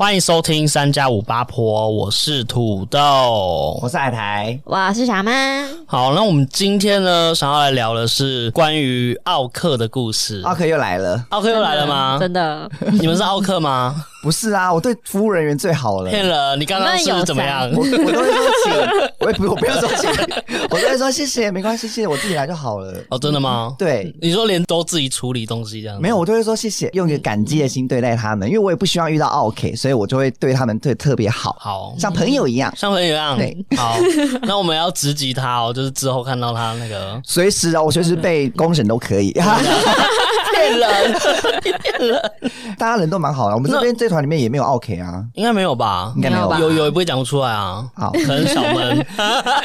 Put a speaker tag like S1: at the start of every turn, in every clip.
S1: 欢迎收听三加五八婆，我是土豆，
S2: 我是海苔，
S3: 我是小曼。
S1: 好，那我们今天呢，想要来聊的是关于奥克的故事。
S2: 奥克又来了，
S1: 奥克又来了吗？
S3: 真的？
S1: 你们是奥克吗？
S2: 不是啊，我对服务人员最好了。
S1: 骗了，你刚刚是怎么样？
S2: 我我都会说请，我也不我不要说请，我都会说谢谢，没关系，谢谢我自己来就好了。
S1: 哦，真的吗？
S2: 对，
S1: 你说连都自己处理东西这样？
S2: 没有，我都会说谢谢，用一个感激的心对待他们，因为我也不希望遇到奥克，所以我就会对他们对特别好，
S1: 好。
S2: 像朋友一样，
S1: 像朋友一样。
S2: 对，
S1: 好，那我们要直击他哦，就是之后看到他那个，
S2: 随时啊，我随时被公审都可以。
S1: 骗人，骗人！
S2: 大家人都蛮好的，我们这边这团里面也没有奥 K 啊，
S1: 应该没有吧？
S2: 应该没有吧？
S1: 有有也不会讲不出来啊。
S2: 好，
S1: 可能小闷，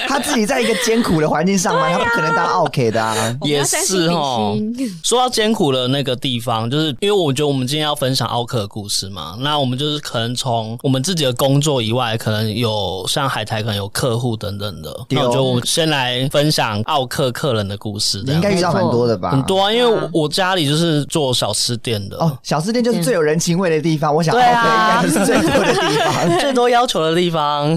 S2: 他自己在一个艰苦的环境上班，他不可能当奥 K 的啊。
S1: 也是哦。说到艰苦的那个地方，就是因为我觉得我们今天要分享奥克的故事嘛，那我们就是可能从我们自己的工作以外，可能有像海苔，可能有客户等等的。那我就我先来分享奥克客人的故事。
S2: 你应该遇到蛮多的吧？
S1: 很多啊，因为我家里就是做小吃店的。
S2: 哦，小吃店就是最有人情味的地方。我想对啊。应该是最多的地方，
S1: 最多要求的地方。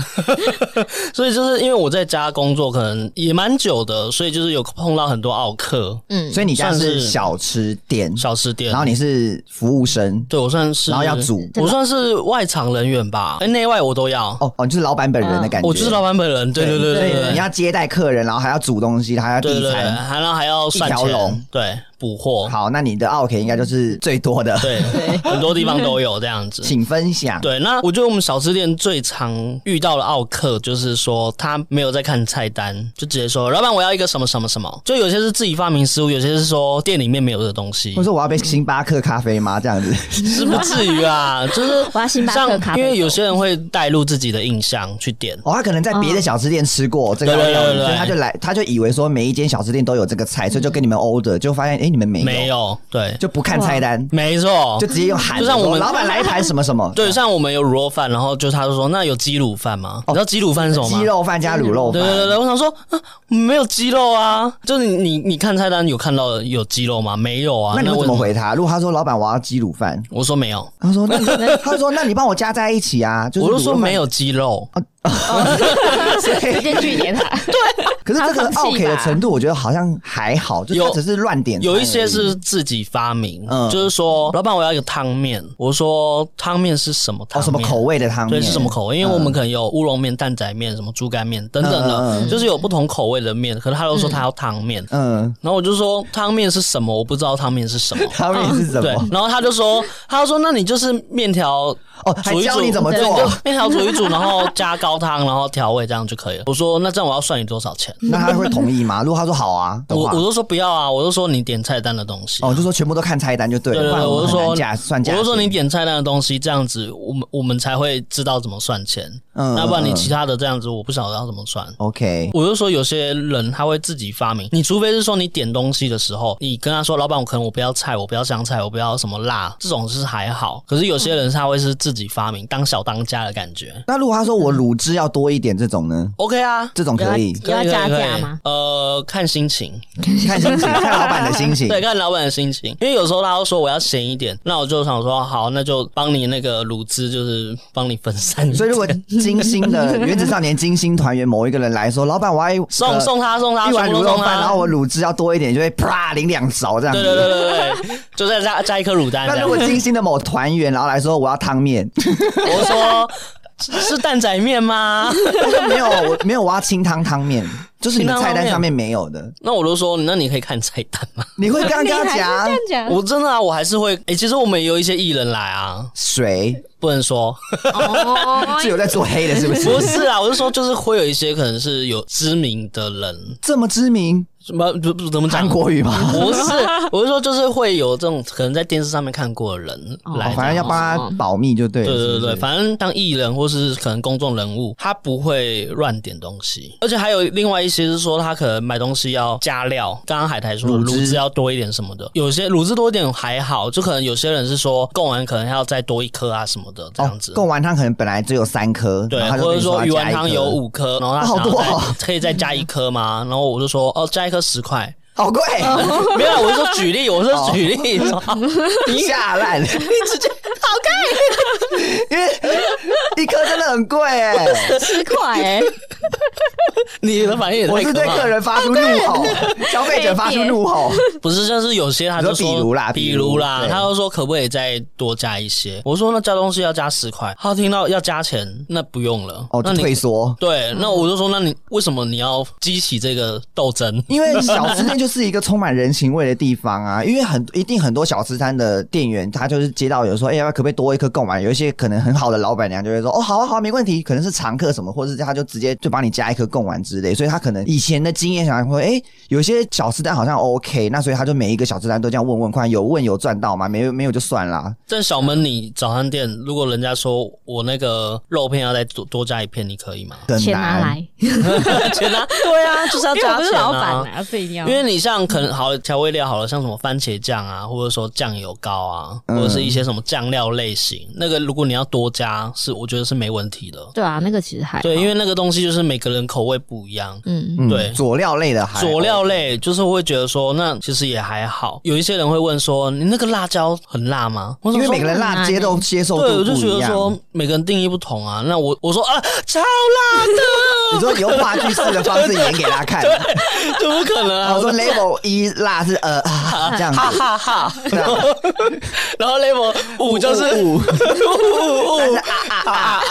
S1: 所以就是因为我在家工作可能也蛮久的，所以就是有碰到很多奥客。
S2: 嗯，所以你家是小吃店，
S1: 小吃店，
S2: 然后你是服务生，
S1: 对我算是，
S2: 然后要煮，
S1: 我算是外场人员吧，内外我都要。
S2: 哦哦，你就是老板本人的感觉，
S1: 我就是老板本人。对对对对，
S2: 你要接待客人，然后还要煮东西，还要递餐，
S1: 还然后还要算钱，对。补货
S2: 好，那你的奥客应该就是最多的，
S1: 对，很多地方都有这样子，
S2: 请分享。
S1: 对，那我觉得我们小吃店最常遇到的奥客就是说他没有在看菜单，就直接说老板我要一个什么什么什么，就有些是自己发明食物，有些是说店里面没有的东西。
S2: 或者说我要杯星巴克咖啡吗？这样子
S1: 是不至于啊，就是
S3: 我要星巴克咖啡，
S1: 因为有些人会带入自己的印象去点，
S2: 哦，他可能在别的小吃店吃过这个，对对对，所以他就来，他就以为说每一间小吃店都有这个菜，所以就跟你们 order，就发现哎。你们没有
S1: 没有，对，
S2: 就不看菜单，
S1: 没错，
S2: 就直接用喊，
S1: 就像我们
S2: 老板来一盘什么什么，
S1: 对，像我们有卤肉饭，然后就他就说那有鸡卤饭吗？你知道鸡卤饭是什么吗？
S2: 鸡肉饭加卤肉饭，
S1: 对对对，我想说啊，没有鸡肉啊，就是你你你看菜单有看到有鸡肉吗？没有啊，
S2: 那你怎么回他？如果他说老板我要鸡卤饭，
S1: 我说没有，
S2: 他说那他说那你帮我加在一起啊，
S1: 我就说没有鸡肉。
S3: 直接拒点他。对，
S2: 可是这个奥客的程度，我觉得好像还好，就他只是乱点。
S1: 有一些是自己发明，嗯，就是说，老板我要一个汤面，我说汤面是什么汤？
S2: 什么口味的汤？
S1: 对，是什么口味？因为我们可能有乌龙面、蛋仔面、什么猪肝面等等的，就是有不同口味的面。可是他都说他要汤面，嗯，然后我就说汤面是什么？我不知道汤面是什么，
S2: 汤面是什么？
S1: 对，然后他就说，他就说那你就是面条
S2: 哦，煮一煮怎么做？
S1: 面条煮一煮，然后加高汤，然后调味这样就可以了。我说那这样我要算你多少钱？
S2: 那他会同意吗？如果他说好啊，
S1: 我我都说不要啊，我都说你点菜单的东西。
S2: 哦，就说全部都看菜单就对了。对对，我就说价算价，
S1: 我就说你点菜单的东西这样子，我们我们才会知道怎么算钱。嗯，要不然你其他的这样子，我不晓得要怎么算。
S2: OK，
S1: 我就说有些人他会自己发明，你除非是说你点东西的时候，你跟他说老板，我可能我不要菜，我不要香菜，我不要什么辣，这种是还好。可是有些人他会是自己发明，当小当家的感觉。
S2: 那如果他说我卤汁要多一点这种呢
S1: ？OK 啊，
S2: 这种可以，
S3: 要加价吗？
S1: 呃，看心情，
S2: 看心情，看老板的心情。
S1: 对，看老板的心情。因为有时候他会说我要咸一点，那我就想说好，那就帮你那个卤汁，就是帮你分散。
S2: 所以如果精心的 原子少年金星团员某一个人来说，老板我要
S1: 送送他送他
S2: 一碗卤肉饭，然后我卤汁要多一点，就会啪淋两勺这样子。对对对对
S1: 对，就再加加一颗卤蛋。
S2: 那如果精心的某团员然后来说我要汤面，
S1: 我说。是蛋仔面吗？
S2: 没有，我没有，我要清汤汤面，就是你们菜单上面没有的。
S1: 那我都说，那你可以看菜单吗？
S2: 你会刚刚讲？
S1: 我真的啊，我还是会。哎、欸，其实我们也有一些艺人来啊，
S2: 谁
S1: 不能说？
S2: 哦 是有在做黑的，是不是？
S1: 不是啊，我是说，就是会有一些可能是有知名的人，
S2: 这么知名。
S1: 什么不不怎么
S2: 讲国语吧？
S1: 不是，我是说就是会有这种可能在电视上面看过的人来，
S2: 反正要帮他保密就对了。
S1: 对对对，反正当艺人或是可能公众人物，他不会乱点东西。而且还有另外一些是说，他可能买东西要加料。刚刚海苔说卤汁要多一点什么的，有些卤汁多一点还好，就可能有些人是说贡丸可能要再多一颗啊什么的这样子。
S2: 贡丸汤可能本来只有三颗，
S1: 对，或者说鱼丸汤有五颗，然后他好多 可以再加一颗吗？然后我就说哦，加一颗十块。
S2: 好贵，
S1: 没有，我是说举例，我是说举例，你
S2: 下烂，
S1: 你直接
S3: 跑开！
S2: 因为一颗真的很贵哎，
S3: 十块哎。
S1: 你的反应也，
S2: 我是对客人发出怒吼，消费者发出怒吼。
S1: 不是，就是有些他就说，
S2: 比如啦，
S1: 比如啦，他就说可不可以再多加一些？我说那加东西要加十块，他听到要加钱，那不用了。
S2: 哦，那退缩。
S1: 对，那我就说，那你为什么你要激起这个斗争？
S2: 因为小吃店就是一个充满人情味的地方啊。因为很一定很多小吃摊的店员，他就是接到有说，哎呀，可不可以多一颗贡丸？有一些可能很好的老板娘就会说，哦，好啊，好啊，没问题。可能是常客什么，或者是他就直接就帮你加一颗贡丸之类。所以他可能以前的经验想说，哎，有些小吃摊好像 OK，那所以他就每一个小吃摊都这样问问看，有问有赚到吗？没有没有就算了。
S1: 但小门你早餐店，如果人家说我那个肉片要再多多加一片，你可以吗？
S3: 钱拿来，
S1: 钱拿，对啊，就是要加钱啊，因为你像可能好调味料好了，像什么番茄酱啊，或者说酱油膏啊，或者是一些什么酱料类型，嗯、那个如果你要多加，是我觉得是没问题的。
S3: 对啊，那个其实还
S1: 对，因为那个东西就是每个人口味不一样。
S3: 嗯，
S1: 对，
S2: 佐料类的还
S1: 佐料类就是会觉得说，那其实也还好。有一些人会问说，你那个辣椒很辣吗？
S2: 因为每个人辣接受接受度不一样。
S1: 对，我就觉得说每个人定义不同啊。那我我说啊，超辣的。
S2: 你说你用话剧式的方式演给他看，
S1: 对，怎么可能啊？
S2: 我说 level 一辣是呃这样子，
S1: 哈哈哈。然后 level 五就是五五 五，
S2: 但是啊啊啊。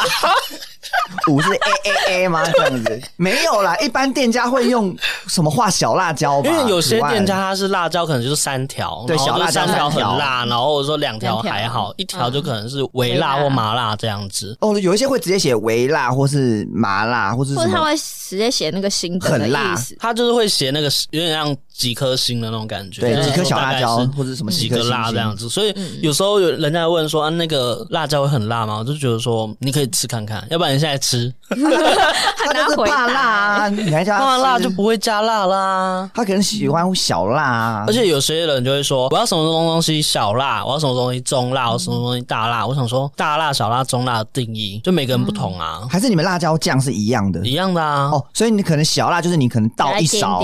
S2: 五是 A A A 吗？这样子没有啦，一般店家会用什么画小辣椒吧？
S1: 因为有些店家它是辣椒，可能就是三条，
S2: 对，小辣椒
S1: 三条很辣，然后或者说两条还好，一条就可能是微辣或麻辣这样子。
S2: 哦，有一些会直接写微辣，或是麻辣，或是
S3: 或者他会直接写那个星
S2: 很辣，
S1: 他就是会写那个有点像几颗星的那种感觉，
S2: 对，几颗小辣椒或者什么
S1: 几颗辣这样子。所以有时候有人家问说啊，那个辣椒会很辣吗？我就觉得说你可以吃看看，要不然你现在吃。
S2: 他就是怕辣啊！你还加
S1: 怕辣就不会加辣啦。
S2: 他可能喜欢小辣啊，
S1: 而且有些人就会说，我要什么东西小辣，我要什么东西中辣，我什么东西大辣。我想说，大辣、小辣、中辣的定义，就每个人不同啊。
S2: 还是你们辣椒酱是一样的？
S1: 一样的啊。
S2: 哦，所以你可能小辣就是你可能倒一勺，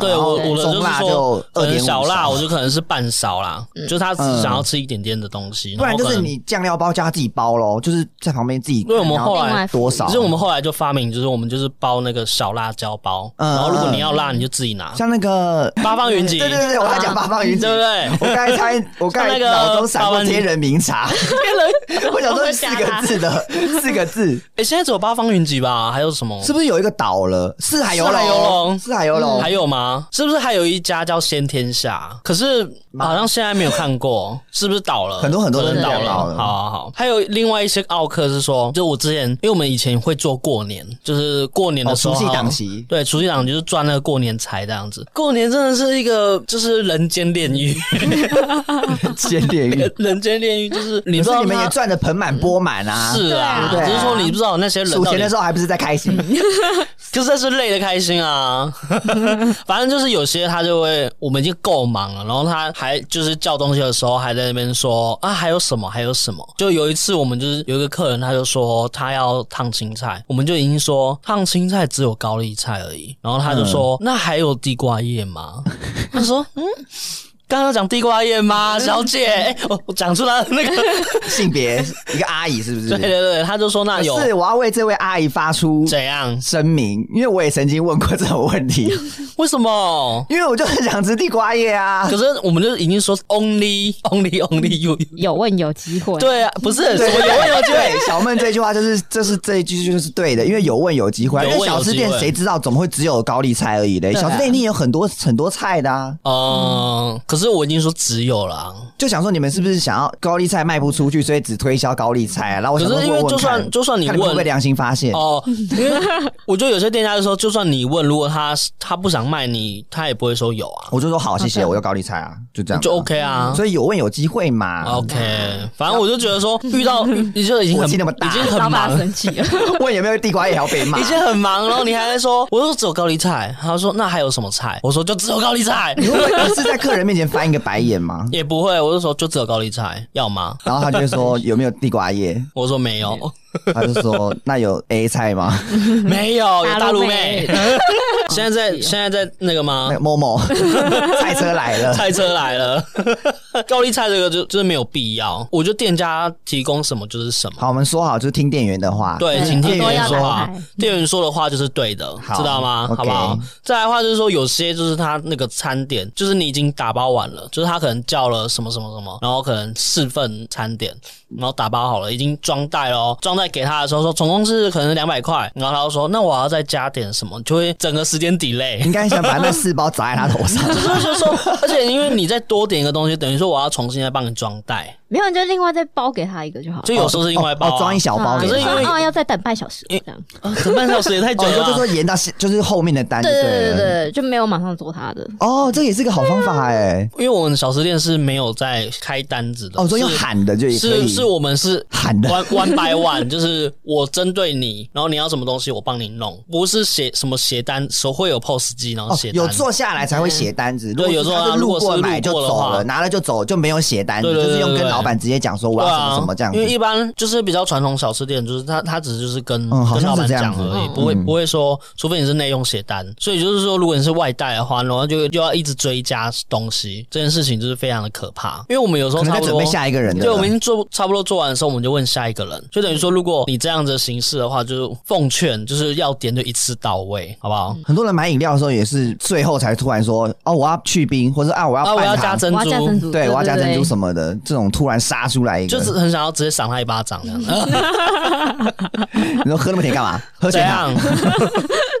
S1: 对我我的就是说，可能小辣我就可能是半勺啦，就他只想要吃一点点的东西。
S2: 不然就是你酱料包加自己包喽，就是在旁边自己。
S1: 因为我们后来
S2: 多少？
S1: 其实我们后来就发明，就是我们就是包那个小辣椒包，然后如果你要辣，你就自己拿。
S2: 像那个
S1: 八方云集，
S2: 对对对，我在讲八方云集，
S1: 对不对？
S2: 我刚才猜，我刚才脑中闪过天人茗茶，天人，我想说四个字的四个字。
S1: 哎，现在只有八方云集吧？还有什么？
S2: 是不是有一个倒了？四海游龙，四海游龙
S1: 还有吗？是不是还有一家叫先天下？可是好像现在没有看过，是不是倒了？
S2: 很多很多人
S1: 倒了。好好好，还有另外一些奥客是说，就我之前，因为我们以前会做过年，就是过年的时候，
S2: 除夕档期，
S1: 对，除夕档就是赚那个过年财这样子。过年真的是一个就是人间炼狱，
S2: 人间炼狱，
S1: 人间炼狱就是你说
S2: 你们也赚的盆满钵满啊，
S1: 是啊，只是说你不知道那些人
S2: 数钱的时候还不是在开心，
S1: 就是这是累的开心啊。反正就是有些他就会，我们已经够忙了，然后他还就是叫东西的时候还在那边说啊还有什么还有什么。就有一次我们就是有一个客人他就说他要烫青菜，我们就已经说烫青菜只有高丽菜而已，然后他就说、嗯、那还有地瓜叶吗？他说嗯。刚刚讲地瓜叶吗，小姐？哎，我我讲出来那个
S2: 性别，一个阿姨是不是？
S1: 对对对，他就说那有。
S2: 是，我要为这位阿姨发出
S1: 怎样
S2: 声明？因为我也曾经问过这种问题。
S1: 为什么？
S2: 因为我就很想吃地瓜叶啊。
S1: 可是我们就已经说 only only only you
S3: 有问有机会。
S1: 对啊，不是什么有问有机会。
S2: 小闷这句话就是，这是这一句就是对的，因为有问有机会。因为小吃店谁知道怎么会只有高丽菜而已嘞？小吃店一定有很多很多菜的啊。
S1: 嗯，可是我已经说只有了，
S2: 就想说你们是不是想要高丽菜卖不出去，所以只推销高丽菜啊？然后我想说，
S1: 因为就算就算你问，
S2: 会不会良心发现
S1: 哦？因为我觉得有些店家就说，就算你问，如果他他不想卖你，他也不会说有啊。
S2: 我就说好，谢谢，我要高丽菜啊，就这样
S1: 就 OK 啊。
S2: 所以有问有机会嘛
S1: ？OK，反正我就觉得说，遇到你就已经很
S2: 那么大，
S1: 已经很忙，
S3: 生气了。
S2: 问有没有地瓜也要被骂，
S1: 已经很忙，然后你还在说，我说只有高丽菜，他说那还有什么菜？我说就只有高丽菜。
S2: 你会是在客人面前翻一个白眼吗？
S1: 也不会。我就说就只有高丽菜，要吗？
S2: 然后他就会说 有没有地瓜叶？
S1: 我说没有。
S2: 他就说：“那有 A 菜吗？
S1: 没有，有大
S3: 陆
S1: 妹
S3: 妹。
S1: 现在在现在在那个吗
S2: 那？个某某菜车来了。”
S1: 菜车来了，高丽菜这个就就是没有必要。我觉得店家提供什么就是什么。
S2: 好，我们说好就是听店员的
S1: 话。
S3: 对，
S1: 请听店员
S3: 说话，
S1: 店员说的话就是对的，
S2: 好
S1: 知道
S2: 吗？
S1: 好不好？再来的话就是说，有些就是他那个餐点，就是你已经打包完了，就是他可能叫了什么什么什么，然后可能四份餐点，然后打包好了，已经装袋了哦，装袋给他的时候说总共是可能两百块，然后他就说那我要再加点什么，就会整个时间 delay。
S2: 应该想把那四包砸在他头上。
S1: 就是就是说，而且因为你再多点一个东西，等于说我要重新再帮你装袋，
S3: 没有，你就另外再包给他一个就好了。
S1: 就有时候是另外包、啊
S2: 哦，装一小包。
S1: 可是因为
S3: 哦要再等半小时这样。
S1: 啊，等半小时也太久
S2: 就就说延到现就是后面的单就
S3: 对对。对对，就没有马上做他的。
S2: 哦，这也是个好方法哎。
S1: 因为我们小吃店是没有在开单子的，
S2: 哦，所以
S1: 要
S2: 喊的就也可以。
S1: 是是我们是
S2: 喊的
S1: one one by one，就是我针对你，然后你要什么东西我帮你弄，不是写什么写单手会有 POS 机，然后
S2: 哦
S1: 写，单。
S2: 有坐下来才会写单子。如果
S1: 对有时候啊
S2: 他是路过
S1: 如果是
S2: 买就走了，拿了就走，就没有写单子，就是用跟
S1: 对对
S2: 老板直接讲说我要什么什么这样子。
S1: 因为一般就是比较传统小吃店，就是他他只是就是跟、
S2: 嗯好
S1: 跟老板
S2: 像是这样子
S1: 讲而已，
S3: 嗯
S1: 不会
S2: 嗯
S1: 不会说，除非你是内用写单。所以就是说，如果你是外带的话，然后就就要一直追加东西，这件事情就是非常的可怕。因为我们有时候差不多
S2: 可能在准备下一个人的了。
S1: 对，我们已经做差不多做完的时候，我们就问下一个人，就等于说，如果你这样子的形式的话，就是奉劝就是要点就一次到位，好不好？
S2: 很多人买饮料的时候也是最后才突然说哦，我要去冰，或者啊我要
S1: 啊，我要加珍
S3: 我要加珍
S1: 珠，
S2: 对，我要加珍珠？什么的，这种突然杀出来一个，
S1: 就是很想要直接赏他一巴掌这样子。
S2: 你说喝那么甜干嘛？喝
S1: 怎
S2: 全糖
S1: 样？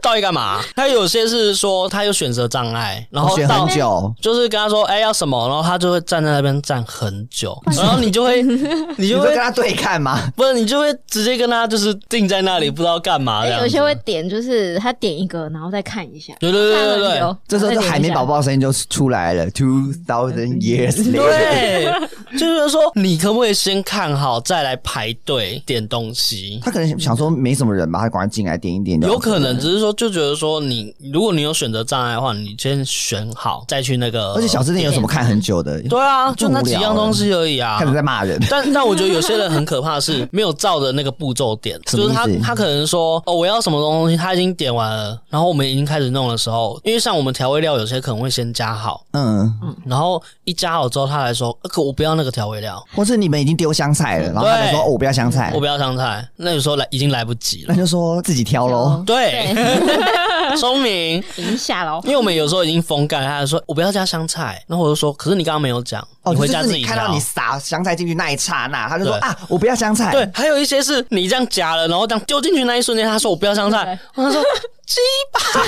S1: 到底干嘛？他有些是说他有选择障碍，然后
S2: 我选
S1: 到
S2: 很久，
S1: 就是跟他说，哎、要什么，然后他就会站在那边站很久，然后你就会，你
S2: 你
S1: 就会
S2: 就跟他对看嘛？
S1: 不是，你就会直接跟他就是定在那里，不知道干嘛
S3: 有些会点，就是他点一个，然后再看一下。
S1: 对对对对对。
S2: 这时候就海绵宝
S3: 宝。
S2: 的声音就出来了，Two thousand years later。
S1: 对，就是说，你可不可以先看好，再来排队点东西？
S2: 他可能想说没什么人吧，他赶快进来点一点。
S1: 有可能只是说，就觉得说你，如果你有选择障碍的话，你先选好再去那个。
S2: 而且小吃店有什么看很久的？
S1: 对啊，就那几样东西而已啊
S2: 看。着在骂人。
S1: 但但我觉得有些人很可怕的是没有照着那个步
S2: 骤点，
S1: 就是他他可能说哦我要什么东西，他已经点完了，然后我们已经开始弄的时候，因为像我们调味料有些可能会先加好，
S2: 嗯，
S1: 然后一加好之后，他来说，呃可我不要那个调味料，
S2: 或是你们已经丢香菜了，然后他就说我不要香菜
S1: 我，不要香菜，那有时候来已经来不及了
S2: 那。就说自己挑喽。
S1: 对，聪明，
S3: 已经下了哦。
S1: 因为我们有时候已经封盖，他就说我不要加香菜，然后我就说，可是你刚刚没有讲，
S2: 哦，
S1: 你回家自己
S2: 看到你。撒香菜进去那一刹那，他就
S1: 说
S2: 啊，我不要香菜。
S1: 对，还有一些是你这样夹了，然后这样丢进去那一瞬间，他说我不要香菜，我他说鸡巴，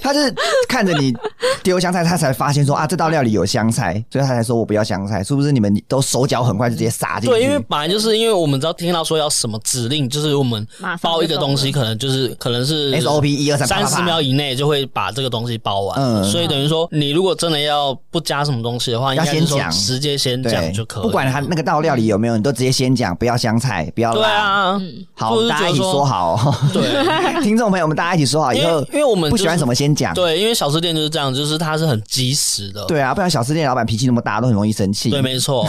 S2: 他就是看着你丢香菜，他才发现说啊，这道料理有香菜，所以他才说我不要香菜。是不是你们都手脚很快就直接撒进去？
S1: 对，因为本来就是因为我们只要听到说要什么指令，就是我
S3: 们
S1: 包一个东西，可能就是可能是
S2: SOP 一二三，
S1: 三十秒以内就会把这个东西包完，
S2: 嗯
S1: 所以等于说你如果真的要不加什么东西的话，
S2: 要先讲
S1: 直接先
S2: 讲
S1: 就可以，
S2: 不管他那个道料理有没有，你都直接先讲，不要香菜，不要辣。
S1: 对啊，
S2: 好，大家一起说好哦。
S1: 对。
S2: 听众朋友们，大家一起说好，以后
S1: 因为因为我们、
S2: 不喜欢什么先讲。
S1: 对，因为小吃店就是这样，就是它是很及时的。
S2: 对啊，不然小吃店老板脾气那么大，都很容易生气。
S1: 对，没错。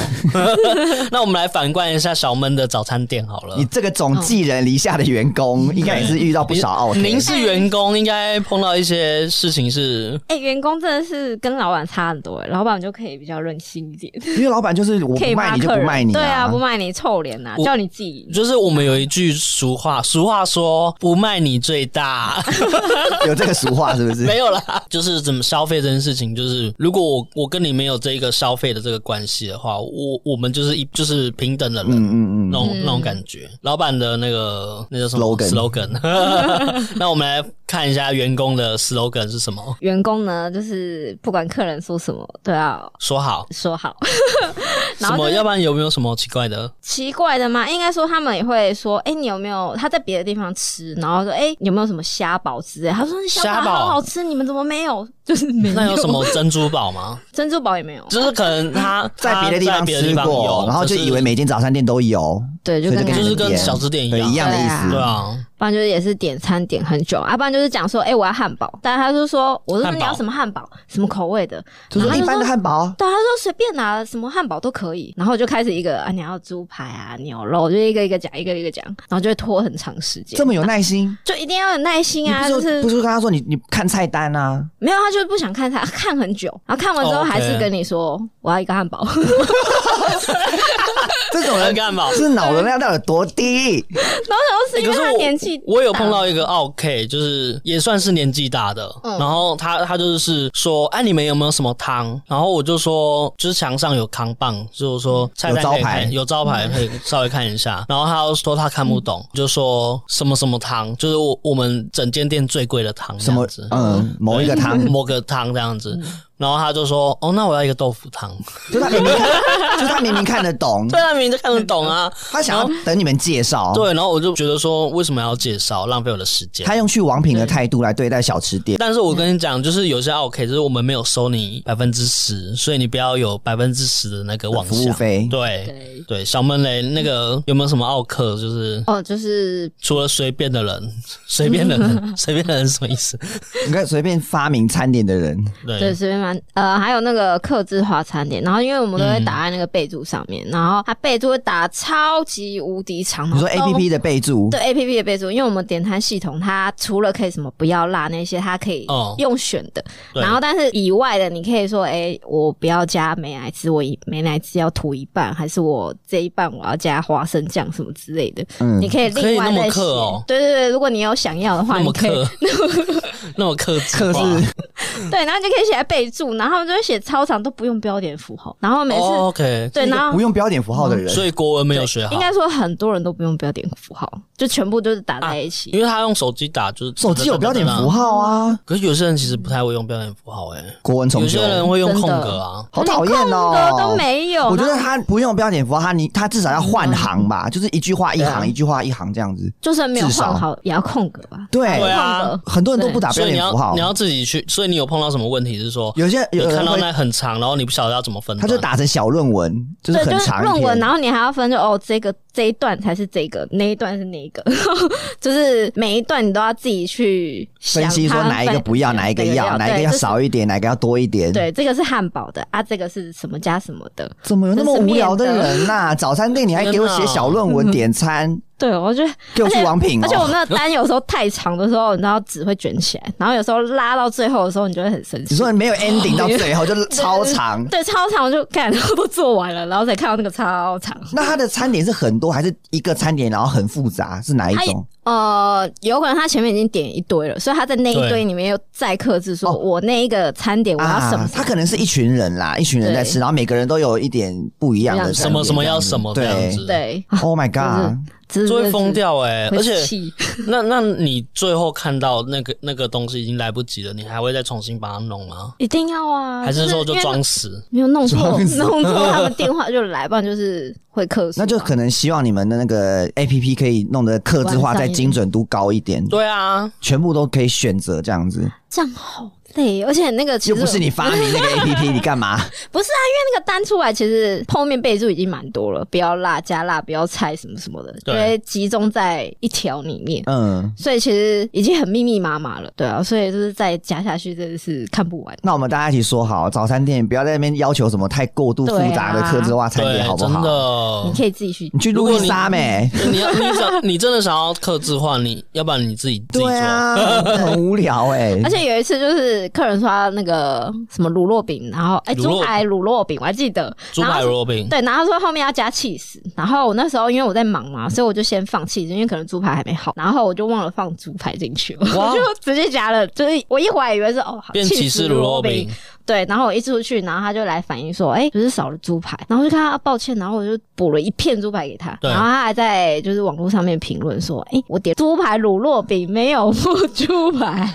S1: 那我们来反观一下小闷的早餐店好了
S2: 你。这个总寄人篱下的员工，应该也是遇到不少奥客。
S1: 您是员工，应该碰到一些事情是，
S3: 哎，员工真的是跟老板差很多，老板就可以比较任性一点，
S2: 因为老板就是我不
S3: 可以
S2: 卖你就。不卖你、
S3: 对啊，不卖你臭脸呐，
S1: 我
S3: 叫你自己。
S1: 就是我们有一句俗话，俗话说不卖你最大。
S2: 有这个俗话是不是？
S1: 没有啦，就是怎么消费这件事情，就是如果我我跟你没有这一个消费的这个关系的话，我我们就是一就是平等的人，
S2: 嗯嗯嗯，
S1: 那种那种感觉。老板的那个那叫什么
S2: Slogan
S1: slogan？那我们来看一下员工的 slogan 是什么？
S3: 员工呢，就是不管客人说什么，都要
S1: 说好
S3: 说好。然
S1: 什么？
S3: 后就是
S1: 要不然有没有什么奇怪的？
S3: 奇怪的吗？应该说他们也会说，哎、你有没有他在别的地方吃，然后说，哎、有没有什么虾堡之类？他说虾堡
S1: 虾堡
S3: 好好吃，你们怎么没有？就是没有。
S1: 那有什么珍珠堡吗？
S3: 珍珠堡也没有？
S1: 就是可能他
S2: 在别的地方
S1: 他在别的地方
S2: 吃
S1: 过，
S2: 然后就以为每间早餐店都有，
S3: 对，就跟
S2: 就
S1: 是跟小吃店一
S2: 样一样的意思。
S1: 对啊，
S3: 不然就是也是点餐点很久，啊，不然就是讲说，哎、欸，我要汉堡，但他就说，我说你要什么汉堡，什么口味的，
S2: 就是一般的汉堡，
S3: 对，他说随便拿什么汉堡都可以，然后就开始一个啊，你要猪排啊，牛肉，就一个一个讲，一个一个讲，然后就会拖很长时间，
S2: 这么有耐心，
S3: 就一定要有耐心啊，
S2: 不是
S3: 就是
S2: 不是跟他说你你看菜单啊，
S3: 没有，他就是不想看他，看很久，然后看完之后还是跟你说、oh, okay. 我要一个汉堡。
S2: 这种人干嘛？是脑容量到底多低？
S3: 然后是因为他年纪、欸，
S1: 我有碰到一个 OK，就是也算是年纪大的，嗯、然后他他就是说，哎、啊，你们有没有什么汤？然后我就说，就是墙上有扛棒，就是说菜单可以，有招牌，有招牌可以稍微看一下。然后他又说他看不懂，嗯、就说什么什么汤，就是我我们整间店最贵的汤，
S2: 什么嗯，某一个汤，
S1: 某个汤这样子。然后他就说：“哦，那我要一个豆腐汤。”
S2: 就他明明看，就他明明看得懂，
S1: 对，他明明就看得懂啊。
S2: 他想要等你们介绍，
S1: 对。然后我就觉得说，为什么要介绍，浪费我的时间？
S2: 他用去王品的态度来对待小吃店。
S1: 但是我跟你讲，就是有些 OK，就是我们没有收你百分之十，所以你不要有百分之十的那个妄想。
S2: 服务费，
S1: 对对对。小闷雷，那个有没有什么奥客？就是
S3: 哦，就是
S1: 除了随便的人，随便的人，随便的人什么意思？
S2: 你看随便发明餐点的人，
S1: 对，
S3: 对，随便发呃，还有。那个客制化餐点，然后因为我们都会打在那个备注上面，嗯、然后它备注会打超级无敌长。
S2: 你说 A P P 的备注？
S3: 对 A P P 的备注，因为我们点餐系统它除了可以什么不要辣那些，它可以用选的。哦、然后但是以外的，你可以说，哎、欸，我不要加美乃滋，我美乃滋要涂一半，还是我这一半我要加花生酱什么之类的。嗯，你可以另外再写。哦、对对对，如果你有想要的话，你可以
S1: 那么克
S2: 克制。
S3: 对，然后就可以写在备注，然后他们就会写超长都不用标点符号，然后每次、
S1: oh, OK
S3: 对，然后
S2: 不用标点符号的人，
S1: 所以国文没有学好。
S3: 应该说很多人都不用标点符号，就全部都是打在一起。
S1: 啊、因为他用手机打，就是
S2: 手机有标点符号啊。
S1: 可是有些人其实不太会用标点符号、欸，诶
S2: 国文重修，
S1: 有些人会用空格啊，
S2: 好讨厌哦，
S3: 空格都没有。
S2: 我觉得他不用标点符号，他你他至少要换行吧，嗯、就是一句话一行，啊、一句话一行这样子。
S3: 就算没有换好，也要空格吧？
S2: 对，
S1: 对啊，
S2: 很多人都不打标点符号，
S1: 你要自己去。所以你有碰到什么问题？是说
S2: 有些有
S1: 看到那很长，然后你不晓得要怎么分，
S2: 他就打成小论文，就是很长
S3: 论文，然后你还要分就哦，这个这一段才是这个，那一段是那一个，就是每一段你都要自己去
S2: 分析，说哪一个不要，哪一个要，哪一个要少一点，哪个要多一点。
S3: 对，这个是汉堡的啊，这个是什么加什么的？
S2: 怎么有那么无聊的人呐？早餐店你还给我写小论文 点餐？
S3: 对，我觉得
S2: 给我去王品，
S3: 而且我那个单有时候太长的时候，你知道纸会卷起来，然后有时候拉到最后的时候，你就会很生气。
S2: 你说你没有 ending 到最后就超长，
S3: 对，超长，我就看然后都做完了，然后才看到那个超长。
S2: 那它的餐点是很多，还是一个餐点然后很复杂？是哪一种？
S3: 呃，有可能他前面已经点一堆了，所以他在那一堆里面又再克制说，我那一个餐点我要什么？
S2: 他可能是一群人啦，一群人在吃，然后每个人都有一点不一样的
S1: 什么什么要什么这样子。
S3: 对
S2: ，Oh my god。
S1: 就会疯掉哎、欸！而且，那那你最后看到那个那个东西已经来不及了，你还会再重新把它弄吗？
S3: 一定要啊！
S1: 还是说就装死？
S3: 没有弄错，弄错他们电话就来，不然就是会客诉。
S2: 那就可能希望你们的那个 APP 可以弄得克制化，再精准度高一点。
S1: 对啊，
S2: 全部都可以选择这样子。
S3: 这样好。对，而且那个其实
S2: 又不是你发明那个 APP，你干嘛？
S3: 不是啊，因为那个单出来，其实后面备注已经蛮多了，不要辣、加辣，不要菜什么什么的，对，因为集中在一条里面。嗯，所以其实已经很密密麻麻了，对啊，所以就是再加下去真的是看不完。
S2: 那我们大家一起说好，早餐店不要在那边要求什么太过度复杂的客制化餐点，好不好？
S1: 真的，
S3: 你可以自己去，
S2: 你去路易莎美，
S1: 你要你想你真的想要克制化，你要不然你自己自己做，
S2: 很无聊哎。
S3: 而且有一次就是客人说。那个什么卤肉饼，然后哎，猪排卤肉饼，我还记得。
S1: 猪排乳酪饼，
S3: 对，然后说后面要加起司，然后我那时候因为我在忙嘛，所以我就先放起司，因为可能猪排还没好，然后我就忘了放猪排进去了，我就直接加了，就是我一会儿以为是哦，
S1: 变起司乳酪饼。
S3: 对，然后我一出去，然后他就来反映说，哎，不是少了猪排，然后我就看他抱歉，然后我就补了一片猪排给他，对然后他还在就是网络上面评论说，哎，我点猪排乳酪饼没有付猪排，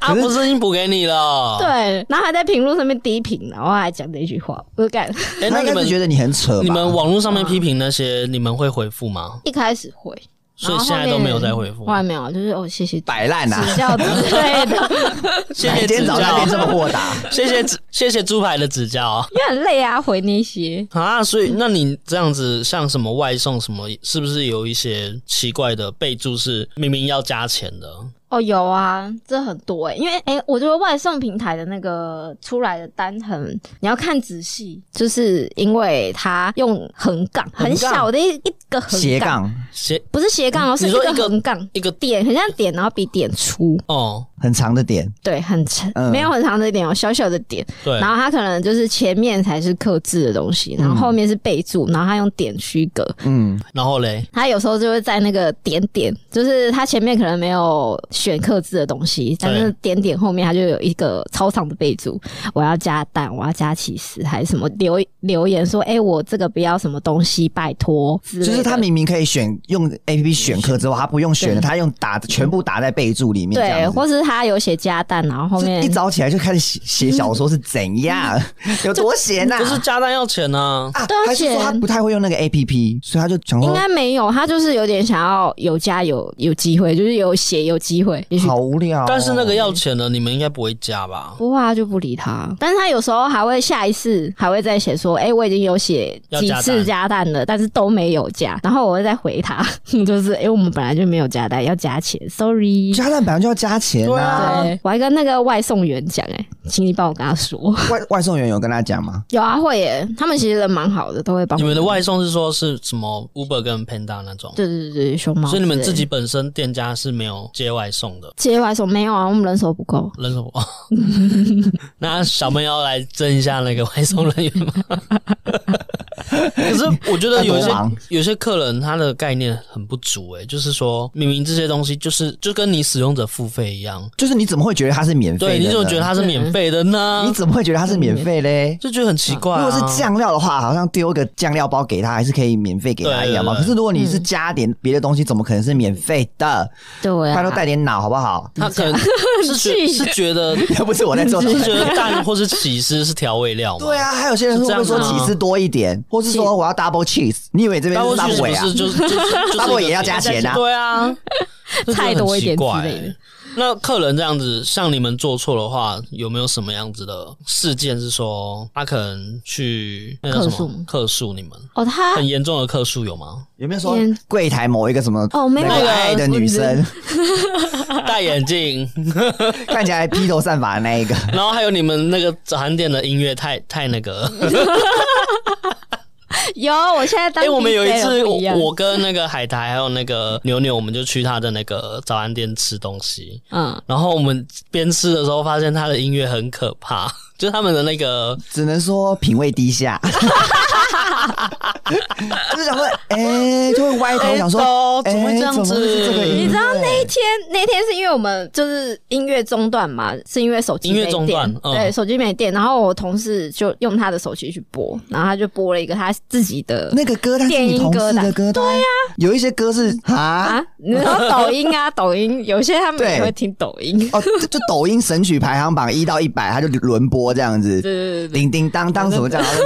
S1: 啊，不是已经补给你了？
S3: 对，然后还在评论上面低评，然后还讲这句话，我就干。
S2: 哎，那你们觉得你很扯？
S1: 你们网络上面批评那些，你们会回复吗？
S3: 一开始会。
S1: 所以现在都没有再回复。
S3: 后来没有，就是哦，谢谢
S2: 摆烂呐，
S3: 指教之类的。
S1: 谢谢
S2: 今天早上变这么豁达，
S1: 谢谢谢谢猪排的指教。
S3: 因为很累啊，回那些
S1: 啊，所以那你这样子，像什么外送什么，是不是有一些奇怪的备注是明明要加钱的？
S3: 哦，有啊，这很多诶、欸，因为诶、欸，我觉得外送平台的那个出来的单很，你要看仔细，就是因为它用横杠，很小的一一个横，
S2: 斜杠
S1: 斜
S3: 不是斜杠哦，是一个横杠，一个点，很像点，然后比点粗
S1: 哦，
S2: 很长的点，
S3: 对，很长，嗯、没有很长的点哦，小小的点，
S1: 对，
S3: 然后它可能就是前面才是刻字的东西，然后后面是备注，然后它用点区隔，
S2: 嗯，
S1: 然后嘞，
S3: 它有时候就会在那个点点，就是它前面可能没有。选刻字的东西，但是点点后面它就有一个超长的备注，我要加蛋，我要加起司，还是什么留留言说，哎、欸，我这个不要什么东西，拜托。
S2: 就是他明明可以选用 A P P 选课之后，他不用选的，他用打全部打在备注里面。
S3: 对，或是他有写加蛋，然后后面
S2: 一早起来就开始写写小说是怎样，有多闲呐、啊？
S1: 不是加蛋要钱呢？
S2: 啊，对，还是说他不太会用那个 A P P，所以他就讲
S3: 应该没有，他就是有点想要有加有有机会，就是有写有机会。
S2: 好无聊、哦，
S1: 但是那个要钱的，你们应该不会加吧？
S3: 不会啊，就不理他。但是他有时候还会下一次还会再写说，哎、欸，我已经有写几次加蛋了，但是都没有加。然后我会再回他，就是哎、欸，我们本来就没有加蛋，要加钱，sorry。
S2: 加蛋本来就要加钱啊！
S3: 对，我还跟那个外送员讲，哎，请你帮我跟他说。
S2: 外外送员有跟他讲吗？
S3: 有啊，会耶。他们其实人蛮好的，都会帮。
S1: 你们的外送是说是什么 Uber 跟 Panda 那种？
S3: 对对对，熊猫。
S1: 所以你们自己本身店家是没有接外送的。
S3: 接外送没有啊，我们人手不够。
S1: 人手不够，那小妹要来争一下那个外送人员吗？可是我觉得有些有些客人他的概念很不足诶、欸，就是说明明这些东西就是就跟你使用者付费一样，
S2: 就是你怎么会觉得它是免费？
S1: 对，你怎么觉得它是免费的呢？
S2: 你怎么会觉得它是免费嘞？
S1: 就觉得很奇怪、啊。
S2: 如果是酱料的话，好像丢个酱料包给他还是可以免费给他一样嘛。可是如果你是加点别的东西，怎么可能是免费的？
S3: 对、啊，
S2: 拜托带点脑好不好？
S1: 他可能是觉 是觉得要不是我在做，是觉得蛋或是起司是调味料吗？
S2: 对啊，还有些人会说起司多一点，或是说我要 double cheese。你以为这边是 double 啊？就是 double 也要加钱啊？
S1: 对啊，
S3: 菜多一点之类的。
S1: 那客人这样子，像你们做错的话，有没有什么样子的事件是说他可能去客诉客诉你们？
S3: 哦，他
S1: 很严重的客诉有吗？
S2: 有没有说柜台某一个什么
S3: 哦，没有
S2: 爱的女生
S1: 戴眼镜，
S2: 看起来披头散发的那一个，
S1: 然后还有你们那个早餐店的音乐太太那个。
S3: 有，我现在当。哎、欸，
S1: 我们有一次，我跟那个海苔还有那个牛牛，我们就去他的那个早餐店吃东西。嗯，然后我们边吃的时候，发现他的音乐很可怕。就他们的那个，
S2: 只能说品味低下，就是想说，哎、欸，就会歪头想说，
S1: 欸、怎么会这样子？
S3: 欸、你知道那一天，那天是因为我们就是音乐中断嘛，是因为手机没电，音乐中断，嗯、对，手机没电，然后我同事就用他的手机去播，然后他就播了一个他自己的
S2: 那个歌单，电音歌单，对呀、啊，有一些歌是 啊，
S3: 你说抖音啊，抖音，有些他们也会听抖音。
S2: 哦，就抖音神曲排行榜一到一百，他就轮播。这样子，对对对，叮叮当当什么这样子，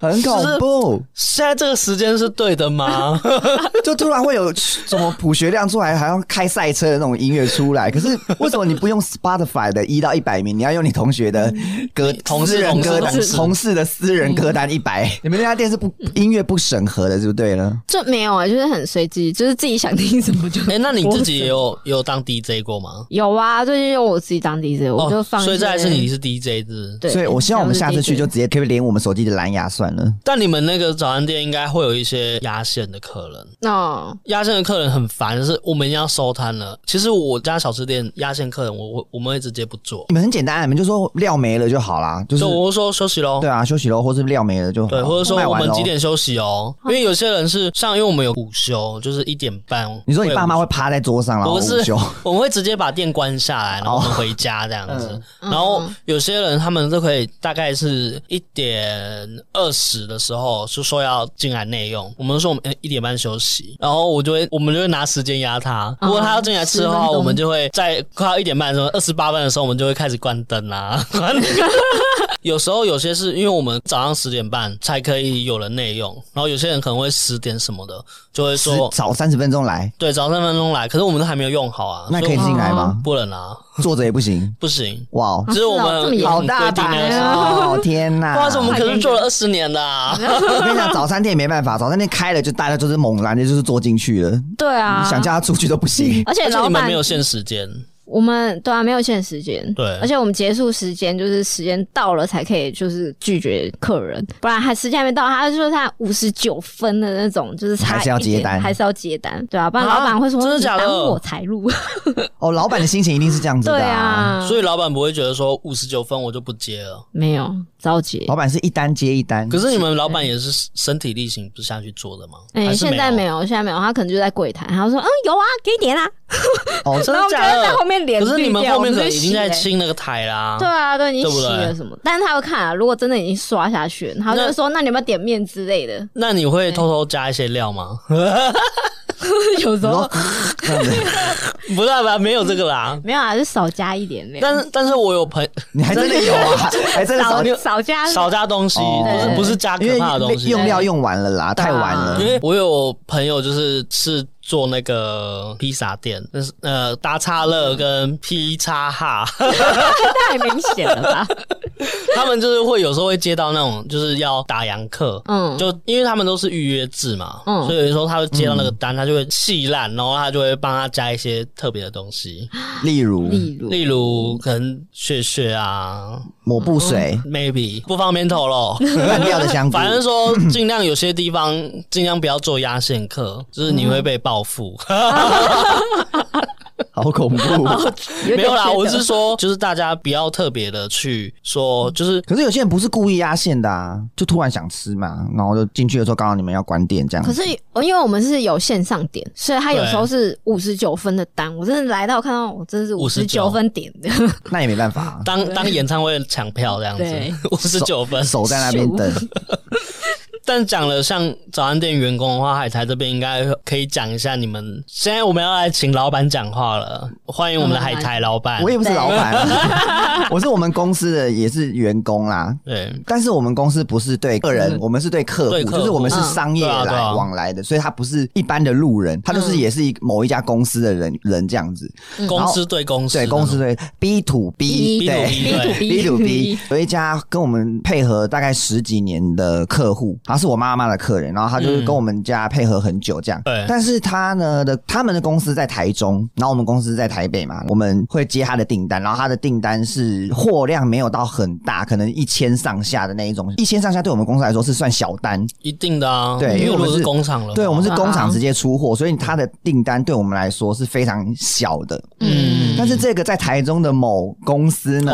S2: 很恐怖。
S1: 现在这个时间是对的吗？
S2: 就突然会有 什么普学亮出来，还要开赛车的那种音乐出来。可是为什么你不用 Spotify 的一到一百名，你要用你同学的歌、同事人歌单、同事的私人歌单一百？你们那家店是不音乐不审核的，就对了。
S3: 这没有啊，就是很随机，就是自己想听什么就。
S1: 哎，那你自己也有有当 DJ 过吗？
S3: 有啊，最近有我自己当 DJ，我就放。
S1: 所以这还是你是 DJ 是？
S2: 对，所以我希望我们下次去就直接可以连我们手机的蓝牙算。
S1: 但你们那个早餐店应该会有一些压线的客人
S3: 那，
S1: 压线的客人很烦，就是我们要收摊了。其实我家小吃店压线客人，我我我们会直接不做。
S2: 你们很简单，你们就说料没了就好啦，就是
S1: 就我说休息喽。
S2: 对啊，休息喽，或是料没了就好。
S1: 对，或者说我们几点休息哦？因为有些人是像，因为我们有午休，就是一点半。
S2: 你说你爸妈会趴在桌上然后午休？
S1: 我们会直接把店关下来，然后我们回家这样子。然后有些人他们就可以大概是一点二十。十的时候就说要进来内用，我们说我们一点半休息，然后我就会我们就会拿时间压他。如果他要进来吃的话，我们就会在快要一点半的时候，二十八分的时候，我们就会开始关灯啊。有时候有些是因为我们早上十点半才可以有人内用，然后有些人可能会十点什么的就会说
S2: 早三十分钟来，
S1: 对，早三十分钟来，可是我们都还没有用好啊，
S2: 那可以进来吗？
S1: 不能啊。
S2: 坐着也不行，
S1: 不行，
S2: 哇！
S1: 只是我们
S2: 好大胆哦，天哪！
S1: 不好意思，我们可是做了二十年的。
S2: 我跟你讲，早餐店也没办法，早餐店开了就大家就是猛然的，就是坐进去了。
S3: 对啊，
S2: 想叫他出去都不行，
S3: 而且老板
S1: 没有限时间。
S3: 我们对啊，没有限时间，
S1: 对，
S3: 而且我们结束时间就是时间到了才可以，就是拒绝客人，不然还时间还没到，他就说他五十九分的那种，就是
S2: 还是要接单，
S3: 还是要接单，对啊，不然老板会说
S1: 真的假
S3: 我财路。
S2: 哦，老板的心情一定是这样子的，
S3: 对啊，
S1: 所以老板不会觉得说五十九分我就不接了，
S3: 没有着急，
S2: 老板是一单接一单。
S1: 可是你们老板也是身体力行不下去做的吗？
S3: 哎，现在没有，现在没有，他可能就在柜台，他说嗯有啊，给你点啦。
S2: 哦，
S1: 真的假的？
S3: 在后面脸，
S1: 可是你们后面可能已经在清那个台啦。
S3: 对啊，都已经洗了什么？但是他会看啊，如果真的已经刷下去，他就说：“那你有没有点面之类的？”
S1: 那你会偷偷加一些料吗？
S3: 有时候
S1: 不是吧？没有这个啦，
S3: 没有啊，是少加一点料。
S1: 但是，但是我有朋友，
S2: 你还真的有啊？还真的少
S3: 少加
S1: 少加东西，不是不是加可怕的东西，
S2: 用料用完了啦，太晚了。
S1: 因为我有朋友就是是。做那个披萨店，那是呃，大叉乐跟劈叉哈，
S3: 太明显了吧？
S1: 他们就是会有时候会接到那种就是要打烊客，嗯，就因为他们都是预约制嘛，嗯，所以有时候他会接到那个单，嗯、他就会细烂，然后他就会帮他加一些特别的东西，
S2: 例如？
S3: 例如。
S1: 例如可能血血啊，
S2: 抹布水、
S1: 嗯、，maybe 不方便透露。
S2: 烂掉的香菇，
S1: 反正说尽量有些地方尽量不要做压线客，就是你会被报
S2: 好恐怖！
S1: 没有啦，我是说，就是大家不要特别的去说，就是。
S2: 可是有些人不是故意压线的啊，就突然想吃嘛，然后就进去的时候刚好你们要关店这样。
S3: 可是因为我们是有线上点，所以他有时候是五十九分的单，我真的来到看到我真的是五十九分点的，
S2: 那也没办法，
S1: 当当演唱会抢票这样子，五十九分
S2: 守在那边等。
S1: 但讲了像早餐店员工的话，海苔这边应该可以讲一下你们。现在我们要来请老板讲话了，欢迎我们的海苔老板。
S2: 我也不是老板，我是我们公司的也是员工啦。
S1: 对，
S2: 但是我们公司不是对个人，我们是对客户，就是我们是商业来往来的，所以他不是一般的路人，他就是也是一某一家公司的人人这样子。
S1: 公司对公司，
S2: 对公司对。B to B，
S1: 对。
S3: B to
S2: B to B，有一家跟我们配合大概十几年的客户，是我妈妈的客人，然后他就是跟我们家配合很久这样。对、嗯，但是他呢的他们的公司在台中，然后我们公司在台北嘛，我们会接他的订单，然后他的订单是货量没有到很大，可能一千上下的那一种，一千上下对我们公司来说是算小单，
S1: 一定的啊。
S2: 对，因为我们是，
S1: 工厂了，
S2: 对，我们是工厂直接出货，所以他的订单对我们来说是非常小的。嗯，但是这个在台中的某公司呢，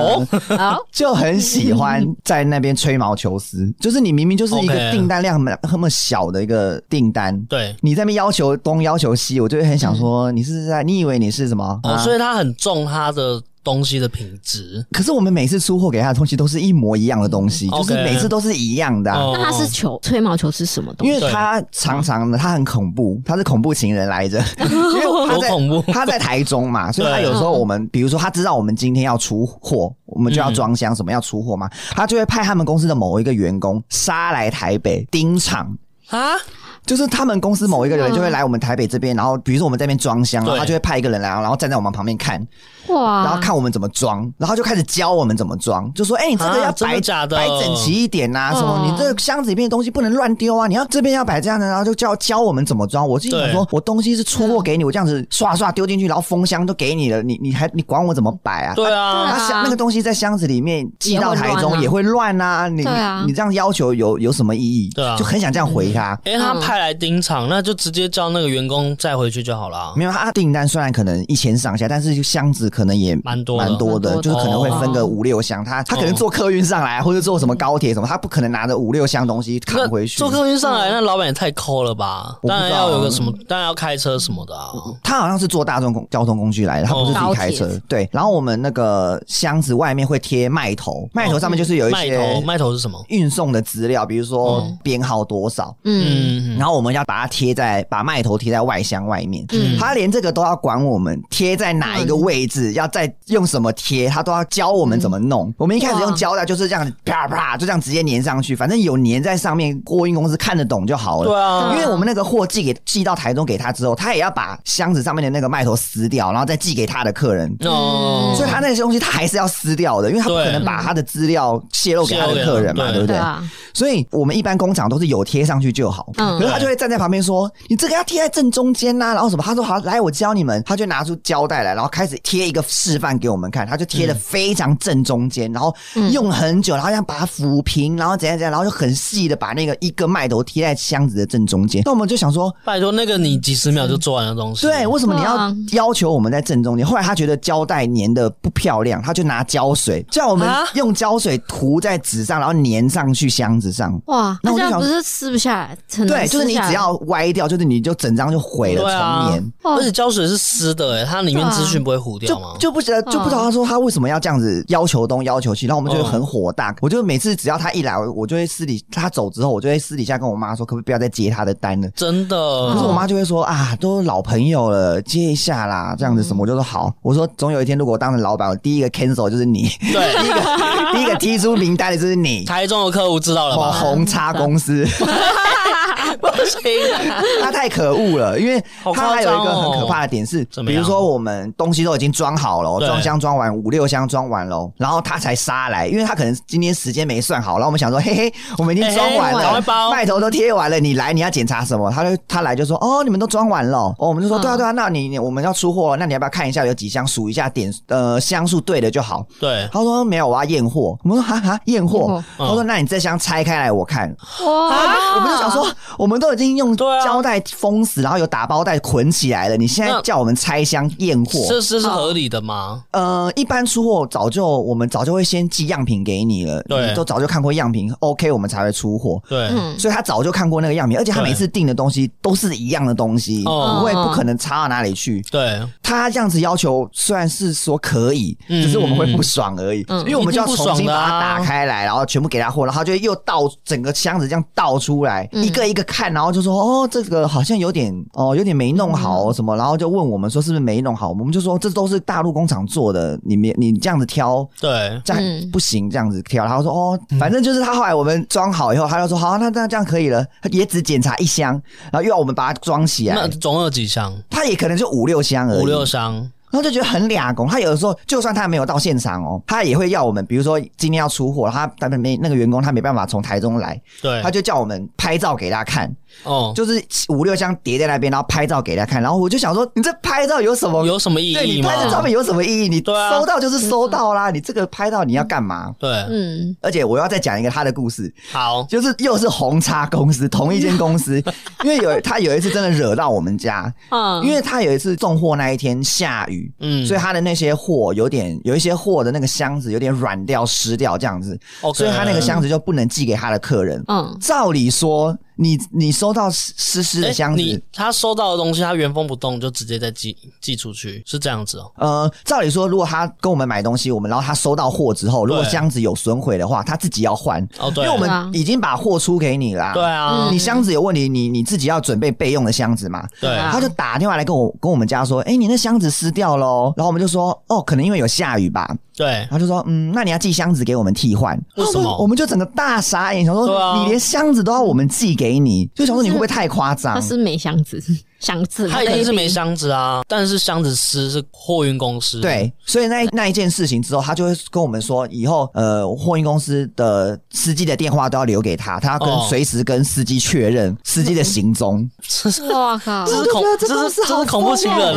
S2: 哦、就很喜欢在那边吹毛求疵，就是你明明就是一个订单。量那么小的一个订单，
S1: 对，
S2: 你在那边要求东要求西，我就会很想说，你是在你以为你是什么？
S1: 哦，所以他很重他的东西的品质。
S2: 可是我们每次出货给他的东西都是一模一样的东西，就是每次都是一样的。
S3: 那他是求吹毛求疵什么东西？
S2: 因为他常常的他很恐怖，他是恐怖情人来着。因为他在
S1: 恐怖，
S2: 他在台中嘛，所以他有时候我们比如说他知道我们今天要出货，我们就要装箱，什么要出货嘛，他就会派他们公司的某一个员工杀来台北盯场。啊，就是他们公司某一个人就会来我们台北这边，然后比如说我们这边装箱，然后他就会派一个人来，然后站在我们旁边看，哇，然后看我们怎么装，然后就开始教我们怎么装，就说，哎，你这个要摆假的，摆整齐一点呐，什么，你这个箱子里面的东西不能乱丢啊，你要这边要摆这样的，然后就教教我们怎么装。我经常说，我东西是出货给你，我这样子刷刷丢进去，然后封箱都给你了，你你还你管我怎么摆啊？
S1: 对啊，
S2: 他箱那个东西在箱子里面寄到台中也会乱啊，你你这样要求有有什么意义？对啊，就很想这样回他。哎，
S1: 他派派来盯场，那就直接叫那个员工再回去就好了。
S2: 没有，他订单虽然可能一千上下，但是箱子可能也
S1: 蛮多
S2: 蛮多的，就是可能会分个五六箱。他他可能坐客运上来，或者坐什么高铁什么，他不可能拿着五六箱东西扛回去。
S1: 坐客运上来，那老板也太抠了吧？当然要有个什么，当然要开车什么的啊。
S2: 他好像是坐大众交通工具来的，他不是自己开车。对，然后我们那个箱子外面会贴麦头，麦头上面就是有一些
S1: 麦头，麦头是什么？
S2: 运送的资料，比如说编号多少，嗯，然后我们要把它贴在，把麦头贴在外箱外面，嗯，他连这个都要管我们贴在哪一个位置，要再用什么贴，他都要教我们怎么弄。我们一开始用胶带就是这样啪啪，就这样直接粘上去，反正有粘在上面，货运公司看得懂就好了。对啊，因为我们那个货寄给寄到台中给他之后，他也要把箱子上面的那个麦头撕掉，然后再寄给他的客人。哦，所以他那些东西他还是要撕掉的，因为他不可能把他的资料泄露给他的客人嘛，对不对？所以我们一般工厂都是有贴上去就好。嗯，他就会站在旁边说：“你这个要贴在正中间呐。”然后什么？他说：“好，来，我教你们。”他就拿出胶带来，然后开始贴一个示范给我们看。他就贴的非常正中间，然后用很久，然后要把它抚平，然后怎样怎样，然后就很细的把那个一个麦头贴在箱子的正中间。那我们就想说：“拜托，那个你几十秒就做完的东西，对，为什么你要要求我们在正中间？”后来他觉得胶带粘的不漂亮，他就拿胶水叫我们用胶水涂在纸上，然后粘上去箱子上。哇，那我就想，不是撕不下来？对，就是你只要歪掉，就是你就整张就毁了，重粘。而且胶水是湿的，哎，它里面资讯不会糊掉吗？就不知道，就不知道他说他为什么要这样子要求东要求西，然后我们就很火大。我就每次只要他一来，我就会私底他走之后，我就会私底下跟我妈说，可不可以不要再接他的单了？真的。可是我妈就会说啊，都老朋友了，接一下啦，这样子什么，我就说好。我说总有一天，如果我当了老板，我第一个 cancel 就是你，对，第一个第一个踢出名单的就是你。台中的客户知道了吗？红叉公司。他太可恶了，因为他还有一个很可怕的点是，比如说我们东西都已经装好了，装箱装完五六箱装完了，然后他才杀来，因为他可能今天时间没算好，然后我们想说，嘿嘿，我们已经装完了，麦头都贴完了，你来你要检查什么？他就他来就说，哦，你们都装完了，哦，我们就说，对啊对啊，那你我们要出货，那你要不要看一下有几箱，数一下点呃箱数对的就好。对，他说没有，我要验货。我们说哈哈验货，他说那你这箱拆开来我看。哇，我们就想说。我们都已经用胶带封死，然后有打包袋捆起来了。你现在叫我们拆箱验货，这是是合理的吗？呃，一般出货早就我们早就会先寄样品给你了，对，都早就看过样品，OK，我们才会出货。对，所以他早就看过那个样品，而且他每次订的东西都是一样的东西，不会不可能差到哪里去。对，他这样子要求虽然是说可以，只是我们会不爽而已，因为我们就要重新把它打开来，然后全部给他货，然后就又倒整个箱子这样倒出来，一个一个。看，然后就说哦，这个好像有点哦，有点没弄好什么，然后就问我们说是不是没弄好？我们就说这都是大陆工厂做的，你没你这样子挑，对，这样不行，这样子挑。然后说哦，反正就是他后来我们装好以后，他就说好，那那这样可以了。他也只检查一箱，然后又要我们把它装起来。那总有几箱？他也可能就五六箱而已。五六箱。然后就觉得很俩工，他有的时候就算他没有到现场哦，他也会要我们，比如说今天要出货，他他们没那个员工他没办法从台中来，对，他就叫我们拍照给他看。哦，就是五六箱叠在那边，然后拍照给他看，然后我就想说，你这拍照有什么有什么意义？对，你拍的照片有什么意义？你收到就是收到啦，你这个拍到你要干嘛？对，嗯，而且我要再讲一个他的故事，好，就是又是红叉公司同一间公司，因为有他有一次真的惹到我们家，嗯，因为他有一次送货那一天下雨，嗯，所以他的那些货有点有一些货的那个箱子有点软掉湿掉这样子，所以他那个箱子就不能寄给他的客人，嗯，照理说。你你收到湿湿的箱子，欸、他收到的东西，他原封不动就直接再寄寄出去，是这样子哦。呃，照理说，如果他跟我们买东西，我们然后他收到货之后，如果箱子有损毁的话，他自己要换哦，对，因为我们已经把货出给你啦，对啊，你箱子有问题，你你自己要准备备用的箱子嘛，对啊，他就打电话来跟我跟我们家说，哎、欸，你那箱子湿掉喽，然后我们就说，哦，可能因为有下雨吧。对，他就说，嗯，那你要寄箱子给我们替换，为什么？我们就整个大傻眼，想说，你连箱子都要我们寄给你，就想说你会不会太夸张？他是没箱子。
S3: 箱子，
S1: 他一定是没箱子啊。但是箱子师是货运公司，
S2: 对，所以那那一件事情之后，他就会跟我们说，以后呃，货运公司的司机的电话都要留给他，他要跟随时跟司机确认司机的行踪。
S3: 哇靠！
S1: 这是恐，这是这是恐怖情人，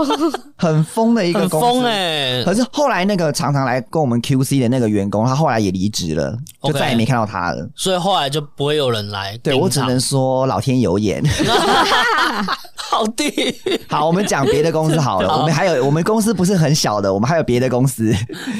S2: 很疯的一个公司。
S1: 很疯哎！
S2: 可是后来那个常常来跟我们 QC 的那个员工，他后来也离职了，就再也没看到他了。
S1: 所以后来就不会有人来。
S2: 对，我只能说老天有眼。
S1: 好的，
S2: 好，我们讲别的公司好了。我们还有，我们公司不是很小的，我们还有别的公司。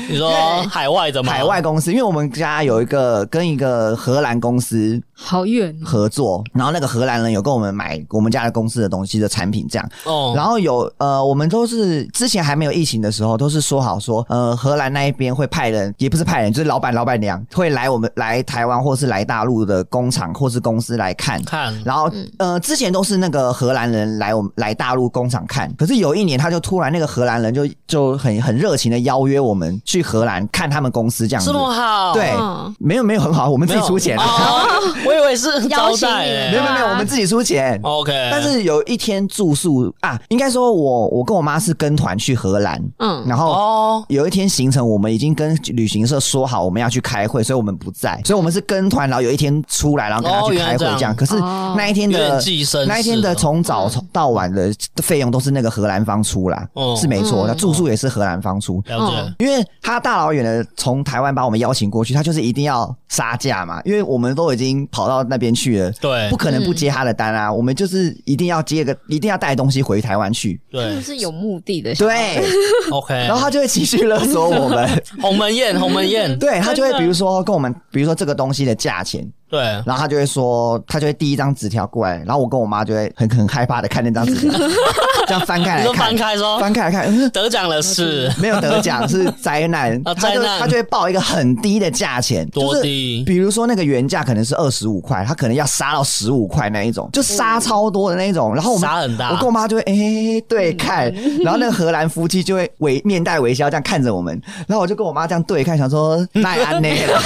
S1: 你说海外的吗？
S2: 海外公司，因为我们家有一个跟一个荷兰公司
S3: 好远
S2: 合作，然后那个荷兰人有跟我们买我们家的公司的东西的产品，这样。哦。然后有呃，我们都是之前还没有疫情的时候，都是说好说，呃，荷兰那一边会派人，也不是派人，就是老板老板娘会来我们来台湾或是来大陆的工厂或是公司来看
S1: 看。
S2: 然后呃，之前都是那个荷兰人。来我们来大陆工厂看，可是有一年他就突然那个荷兰人就就很很热情的邀约我们去荷兰看他们公司这样子，
S1: 这么好？
S2: 对，没有没有很好，我们自己出钱。
S1: 我以为是招待，
S2: 没有没有没有，我们自己出钱。
S1: OK，
S2: 但是有一天住宿啊，应该说我我跟我妈是跟团去荷兰，嗯，然后有一天行程我们已经跟旅行社说好我们要去开会，所以我们不在，所以我们是跟团，然后有一天出来然后跟他去开会这样。可是那一天的那一天的从早从到晚的费用都是那个荷兰方出啦，哦、是没错。那、嗯、住宿也是荷兰方出，
S1: 了解。
S2: 因为他大老远的从台湾把我们邀请过去，他就是一定要杀价嘛。因为我们都已经跑到那边去了，
S1: 对，
S2: 不可能不接他的单啊。嗯、我们就是一定要接个，一定要带东西回台湾去，
S1: 对，
S3: 是有目的的。
S2: 对
S1: ，OK。
S2: 然后他就会继续勒索我们，
S1: 鸿门宴，鸿门宴。
S2: 对，他就会比如说跟我们，比如说这个东西的价钱。
S1: 对，
S2: 然后他就会说，他就会递一张纸条过来，然后我跟我妈就会很很害怕的看那张纸条，这样翻开来看，
S1: 翻开说，
S2: 翻开来看，
S1: 得奖了是，
S2: 没有得奖是灾难，灾难，他就会报一个很低的价钱，
S1: 多低？
S2: 比如说那个原价可能是二十五块，他可能要杀到十五块那一种，就杀超多的那一种，然后我们
S1: 杀很大，
S2: 我跟我妈就会哎对看，然后那个荷兰夫妻就会微面带微笑这样看着我们，然后我就跟我妈这样对看，想说 奈安内了，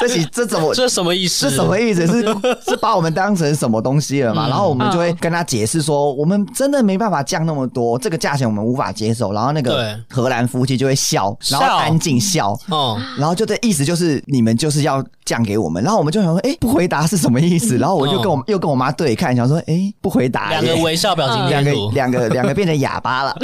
S2: 这是这怎么
S1: 这什么意思？
S2: 是什么意思？是是把我们当成什么东西了嘛？然后我们就会跟他解释说，我们真的没办法降那么多，这个价钱我们无法接受。然后那个荷兰夫妻就会笑，然后安静笑，哦，然后就这意思就是你们就是要降给我们。然后我们就想说，哎，不回答是什么意思？然后我就跟我又跟我妈对看，想说，哎，不回答，
S1: 两个微笑表情，
S2: 两个两个两个变成哑巴了。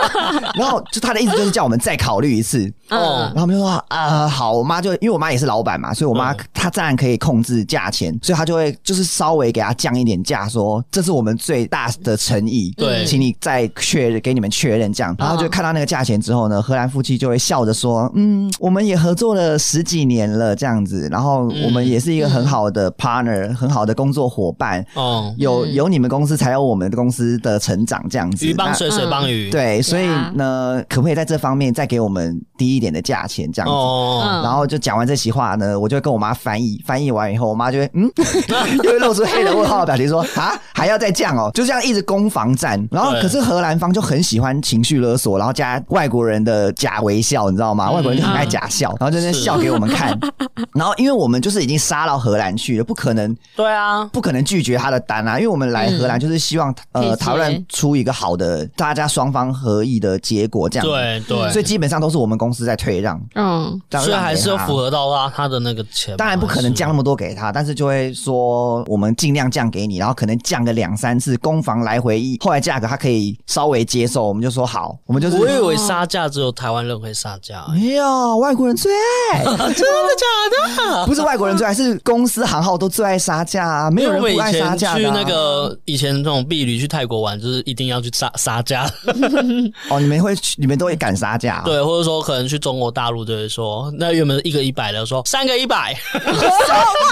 S2: 然后就他的意思就是叫我们再考虑一次。哦，然后我们就说啊，好，我妈就因为我妈也是老板嘛，所以我妈她当然可以控制价钱，所以他就会就是稍微给他降一点价，说这是我们最大的诚意，对，请你再确认给你们确认这样。然后就看到那个价钱之后呢，荷兰夫妻就会笑着说，嗯，我们也合作了十几年了这样子，然后我们也是一个很好的 partner，很好的工作伙伴，哦，有有你们公司才有我们的公司的成长这样子，
S1: 鱼帮水，水帮鱼，
S2: 对，所以呢，可不可以在这方面再给我们低一点的价钱这样子？哦，然后就讲完这席话呢，我就跟我妈翻译，翻译完以后，我妈就会嗯，就会露出黑人问号的表情，说啊，还要再降哦，就这样一直攻防战。然后可是荷兰方就很喜欢情绪勒索，然后加外国人的假微笑，你知道吗？外国人就很爱假笑，然后就在那笑给我们看。然后因为我们就是已经杀到荷兰去了，不可能，
S1: 对啊，
S2: 不可能拒绝他的单啊，因为我们来荷兰就是希望呃讨论出一个好的，大家双方合意的结果，这样
S1: 对对，
S2: 所以基本上都是我们公司在退让。
S1: 嗯，所以还是要符合到他他的那个钱。
S2: 当然不可能降那么多给他，但是就会说我们尽量降给你，然后可能降个两三次，攻防来回一，后来价格他可以稍微接受，我们就说好，我们就是。
S1: 我以为杀价只有台湾人会杀价，
S2: 没有外国人最爱，真的假的？不是外国人最爱，是公司行号都最爱杀价啊，没有人不爱杀价。
S1: 去那个以前那种婢旅去泰国玩，就是一定要去杀杀价。
S2: 哦，你们会你们都会敢杀价？
S1: 对，或者说可能去中国大陆就会说，那原本一个一百的，说三个一百。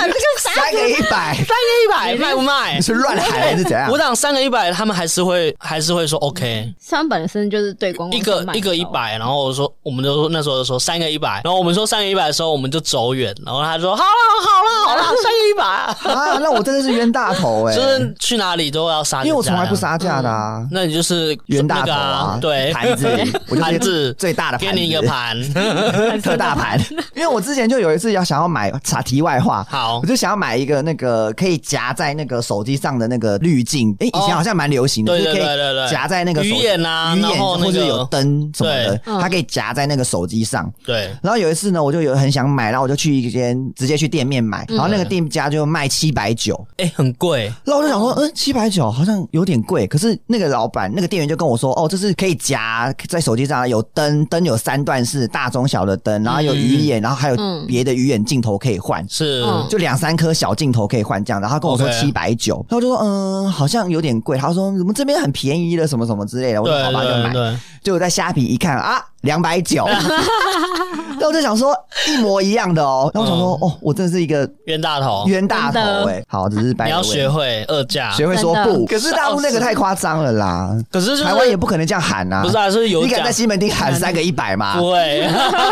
S2: 哇，这个三个一百，
S1: 三个一百卖不卖？
S2: 你是乱喊还是怎样？
S1: 我讲三个一百，他们还是会还是会说 OK。
S3: 他们本身就是对公
S1: 一个一个一百，然后我说我们就说那时候就说三个一百，然后我们说三个一百的时候，我们就走远远，然后他说好了好了好了，三个一百
S2: 啊，那我真的是冤大头哎，
S1: 就是去哪里都要杀，
S2: 因为我从来不杀价的啊。
S1: 那你就是
S2: 冤大头啊，
S1: 对，
S2: 盘子，
S1: 盘子
S2: 最大的，
S1: 给你一个盘，
S2: 特大盘。因为我之前就有一次要想要买，插题外话，
S1: 好，
S2: 我就想要买一个那个可以夹在那个手机上的那个滤镜，哎，以前好像蛮流行的，
S1: 对对对对对，
S2: 夹在那个
S1: 鱼眼啊，
S2: 鱼眼或者有灯什么的，它可以夹在那个手机上。
S1: 对，
S2: 然后有一次呢，我就有很想买，然后我就去一间直接去店面买，然后那个店家就卖七百九，
S1: 哎，很贵。
S2: 然后我就想说，嗯，七百九好像有点贵，可是那个老板那个店员就跟我说，哦，这是可以夹在手机上，有灯，灯有三段式，大中小的灯，然后有鱼眼，然后还有别的鱼眼镜头可以换，
S1: 是，
S2: 就两三颗小镜头可以换这样。然后他跟我说七百九，然后我就说，嗯，好像有点贵。他说，怎么这边很便宜的，什么什么之类的。我说好吧，就买。结果在虾皮一看啊。两百九，那我就想说一模一样的哦，然后我想说哦，我真的是一个
S1: 冤大头，
S2: 冤大头哎，好，只是白。
S1: 你要学会二价，
S2: 学会说不。可是大陆那个太夸张了啦，
S1: 可是
S2: 台湾也不可能这样喊呐。
S1: 不是啊，是有。
S2: 你敢在西门町喊三个一百吗？
S1: 不会，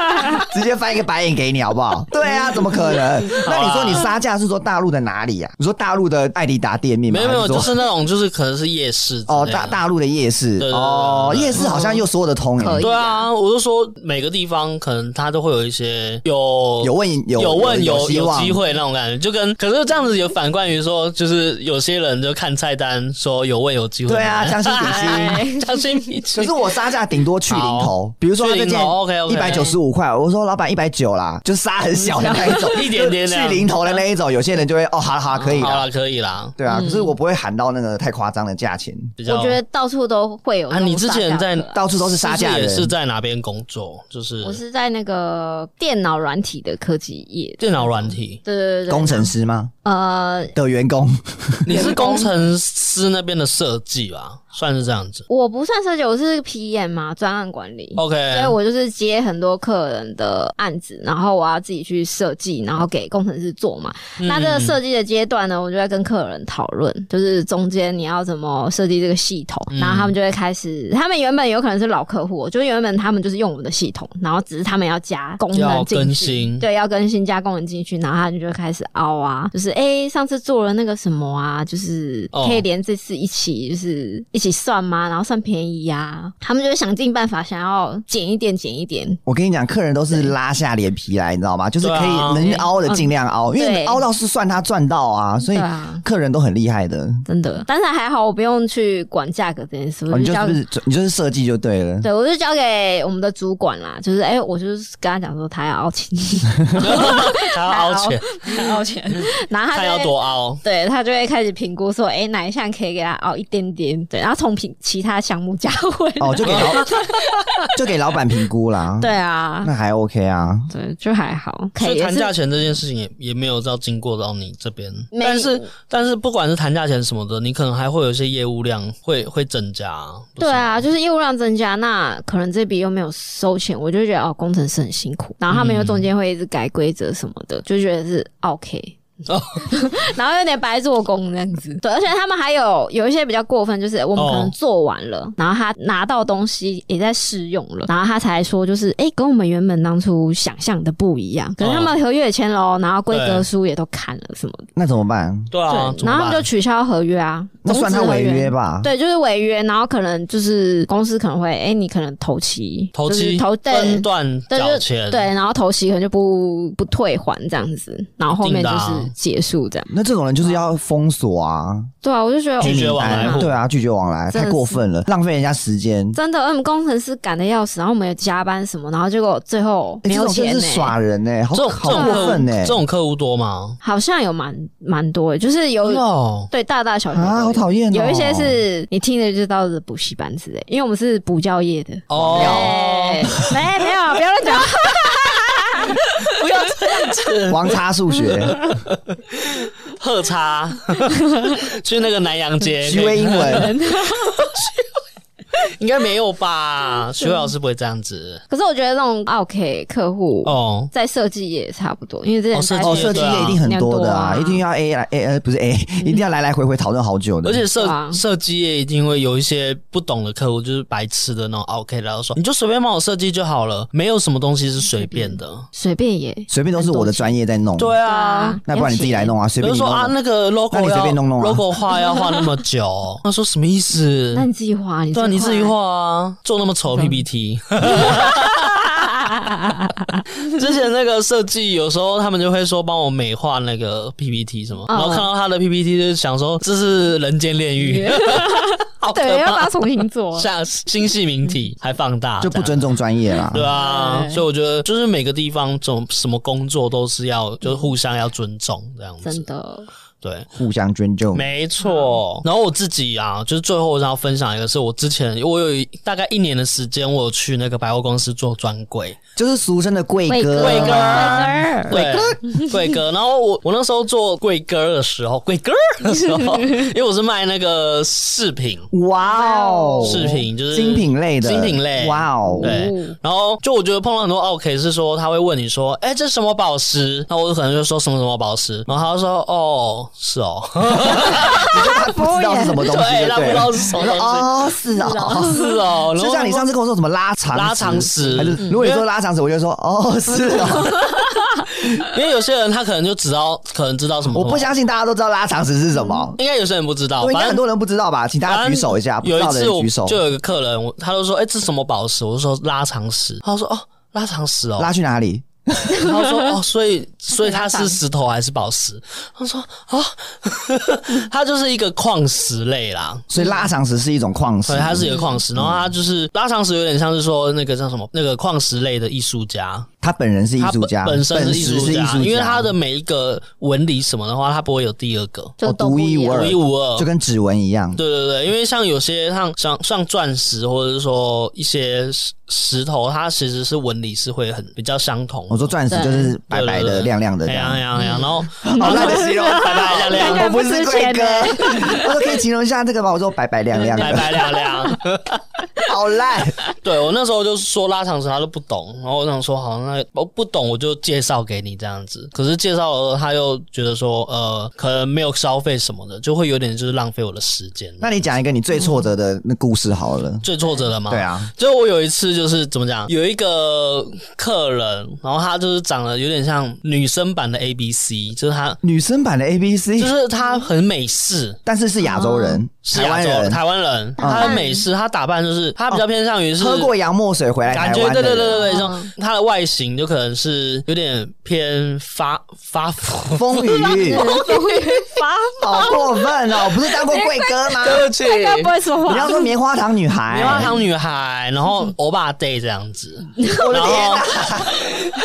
S2: 直接翻一个白眼给你好不好？对啊，怎么可能？那你说你杀价是说大陆的哪里啊？你说大陆的爱迪达店面吗？
S1: 没有没有，就是那种就是可能是夜市
S2: 哦，大大陆的夜市哦，夜市好像又说得通哎，
S1: 对啊。我就说每个地方可能他都会有一些有
S2: 有问有
S1: 有问有有机会那种感觉，就跟可是这样子有反观于说，就是有些人就看菜单说有问有机会。
S2: 对啊，将心比心，
S1: 将心比心。
S2: 可是我杀价顶多去零头，比如说这件 ok 一百九十五块，我说老板一百九啦，就杀很小的那一种，
S1: 一点点
S2: 去零头的那一种，有些人就会哦，好了好了，可以了
S1: 可以啦。
S2: 对啊，可是我不会喊到那个太夸张的价钱。
S3: 我觉得到处都会有啊，
S1: 你之前在
S2: 到处都是杀价也，
S1: 是在哪边？工作就是
S3: 我是在那个电脑软体的科技业，
S1: 电脑软体，
S3: 对对对，
S2: 工程师吗？
S3: 呃，
S2: 的员工，
S1: 你是工程师那边的设计吧？算是这样子，
S3: 我不算设计，我是 PM 嘛，专案管理。
S1: OK，
S3: 所以我就是接很多客人的案子，然后我要自己去设计，然后给工程师做嘛。嗯、那这个设计的阶段呢，我就在跟客人讨论，就是中间你要怎么设计这个系统，嗯、然后他们就会开始，他们原本有可能是老客户，就原本他们就是用我们的系统，然后只是他们要加功能进去，
S1: 更新
S3: 对，要更新加功能进去，然后他们就会开始凹啊，就是哎、欸，上次做了那个什么啊，就是可以连这次一起，就是一起算吗？然后算便宜呀、啊，他们就想尽办法想要减一点，减一点。
S2: 我跟你讲，客人都是拉下脸皮来，你知道吗？就是可以能凹的尽量凹，因为凹到是算他赚到啊，所以客人都很厉害的，
S3: 真的。但是还好，我不用去管价格这件事，
S2: 你就是你就是设计就对了。
S3: 对，我就交给我们的主管啦，就是哎，我就是跟他讲说，他要凹钱，
S1: 他要凹钱，
S3: 他要凹钱，然后他
S1: 要多凹，
S3: 对他就会开始评估说，哎，哪一项可以给他凹一点点，对，然后从评。其他项目加回
S2: 哦，就给老 就给老板评估啦。
S3: 对啊，
S2: 那还 OK 啊。
S3: 对，就还好。
S1: 所以谈价钱这件事情也也没有到经过到你这边。但是但是不管是谈价钱什么的，你可能还会有一些业务量会会增加。
S3: 对啊，就是业务量增加，那可能这笔又没有收钱，我就觉得哦，工程师很辛苦。然后他们又中间会一直改规则什么的，就觉得是 OK。哦，然后有点白做工这样子，对，而且他们还有有一些比较过分，就是我们可能做完了，哦、然后他拿到东西也在试用了，然后他才说就是，哎，跟我们原本当初想象的不一样，可是他们合约也签了，然后规格书也都看了什么的，
S2: 那怎么办？
S1: 对啊，
S3: 对，然后他们就取消合约啊，
S2: 那算他违约吧？
S3: 对，就是违约，然后可能就是公司可能会，哎，你可能头期
S1: 头期头分段缴钱，
S3: 对，然后头期可能就不不退还这样子，然后后面就是。结束这样，
S2: 那这种人就是要封锁啊！
S3: 对啊，我就觉得
S1: 拒绝往来，
S2: 对啊，拒绝往来太过分了，浪费人家时间。
S3: 真的，我们工程师赶的要死，然后我们有加班什么，然后结果最后没有钱，
S2: 是耍人呢，好好过分呢。
S1: 这种客户多吗？
S3: 好像有蛮蛮多，就是有对大大小小
S2: 啊，好讨厌。
S3: 有一些是你听着就知道是补习班之类，因为我们是补教业的
S1: 哦。
S3: 没没有，不要
S1: 乱讲。
S2: 王差数学，
S1: 贺差，去那个南洋街，
S2: 学英文，
S1: 应该没有吧？徐老师不会这样子。
S3: 可是我觉得那种 OK 客户哦，在设计业也差不多，因为这
S2: 设计设计业一定很多的啊，一定要 A 来 A 呃不是 A，一定要来来回回讨论好久的。
S1: 而且设设计业一定会有一些不懂的客户，就是白痴的那种 OK，然后说你就随便帮我设计就好了，没有什么东西是随便的，
S3: 随便也
S2: 随便都是我的专业在弄。
S1: 对啊，
S2: 那不然你自己来弄啊，随便
S1: 说啊那个 logo
S2: 那你随便弄弄啊
S1: ，logo 画要画那么久，他说什么意思？
S3: 那你自己画，你
S1: 对啊，你自己画啊，做那么丑 PPT。之前那个设计有时候他们就会说帮我美化那个 PPT 什么，然后看到他的 PPT 就想说这是人间炼狱，
S3: 对，要把它重新做，
S1: 像新系名体还放大，
S2: 就不尊重专业啦。
S1: 对啊，所以我觉得就是每个地方做什么工作都是要就是互相要尊重这样子，
S3: 真的。
S1: 对，
S2: 互相尊重，
S1: 没错。然后我自己啊，就是最后我想要分享一个，是我之前我有大概一年的时间，我有去那个百货公司做专柜，
S2: 就是俗称的柜哥，
S1: 柜哥，柜哥，柜哥。然后我我那时候做柜哥的时候，柜哥的时候，因为我是卖那个饰品，
S2: 哇哦，
S1: 饰品就是
S2: 精品类的，
S1: 精品类，
S2: 哇哦。
S1: 对，然后就我觉得碰到很多 OK 是说他会问你说，哎，这是什么宝石？那我可能就说什么什么宝石，然后他就说，哦。是哦，你
S2: 说他不知道是什么东西，
S1: 对，他不知道是什么东西。
S2: 哦，是哦，
S1: 是哦。
S2: 就像你上次跟我说什么拉长
S1: 拉长石，
S2: 还是如果你说拉长石，我就说哦，是哦。
S1: 因为有些人他可能就知道，可能知道什么。
S2: 我不相信大家都知道拉长石是什么，
S1: 应该有些人不知道，
S2: 应该很多人不知道吧？请大家举手一下，不知道的人举手。
S1: 就有一个客人，他都说：“哎，这什么宝石？”我就说：“拉长石。”他说：“哦，拉长石哦，
S2: 拉去哪里？”
S1: 然后说哦，所以所以它是石头还是宝石？他说啊，它就是一个矿石类啦。
S2: 所以拉长石是一种矿石，
S1: 对，它是一个矿石。然后它就是拉长石，有点像是说那个叫什么那个矿石类的艺术家。
S2: 他本人是艺术家，
S1: 本身是艺术家，因为他的每一个纹理什么的话，他不会有第二个，
S2: 就独一无二，
S1: 独一无二，
S2: 就跟指纹一样。
S1: 对对对，因为像有些像像像钻石，或者是说一些石头，它其实是纹理是会很比较相同。
S2: 我说钻石就是白白的、亮亮的，
S1: 亮亮亮，然后
S2: 好烂的形容，白白亮亮。我不是贵哥，我说可以形容一下这个吗。我说白白亮亮，
S1: 白白亮亮，
S2: 好烂。
S1: 对，我那时候就是说拉长石，他都不懂，然后我想说好像。我不懂，我就介绍给你这样子。可是介绍了，他又觉得说，呃，可能没有消费什么的，就会有点就是浪费我的时间。
S2: 那你讲一个你最挫折的那故事好了。
S1: 最挫折的吗？
S2: 对啊，
S1: 就我有一次就是怎么讲，有一个客人，然后他就是长得有点像女生版的 A B C，就是他
S2: 女生版的 A B C，
S1: 就是他很美式，
S2: 但是是亚洲人，
S1: 是亚洲人，台湾人，他很美式，他打扮就是他比较偏向于是
S2: 喝过洋墨水回来，
S1: 感觉对对对对对，就他的外形就可能是有点偏发发
S2: 疯语，发好过分哦！不是当过贵哥吗？
S1: 对不起，
S3: 不会说话。
S2: 你要说棉花糖女孩，
S1: 棉花糖女孩，然后欧巴 day 这样子。
S2: 我的天哪！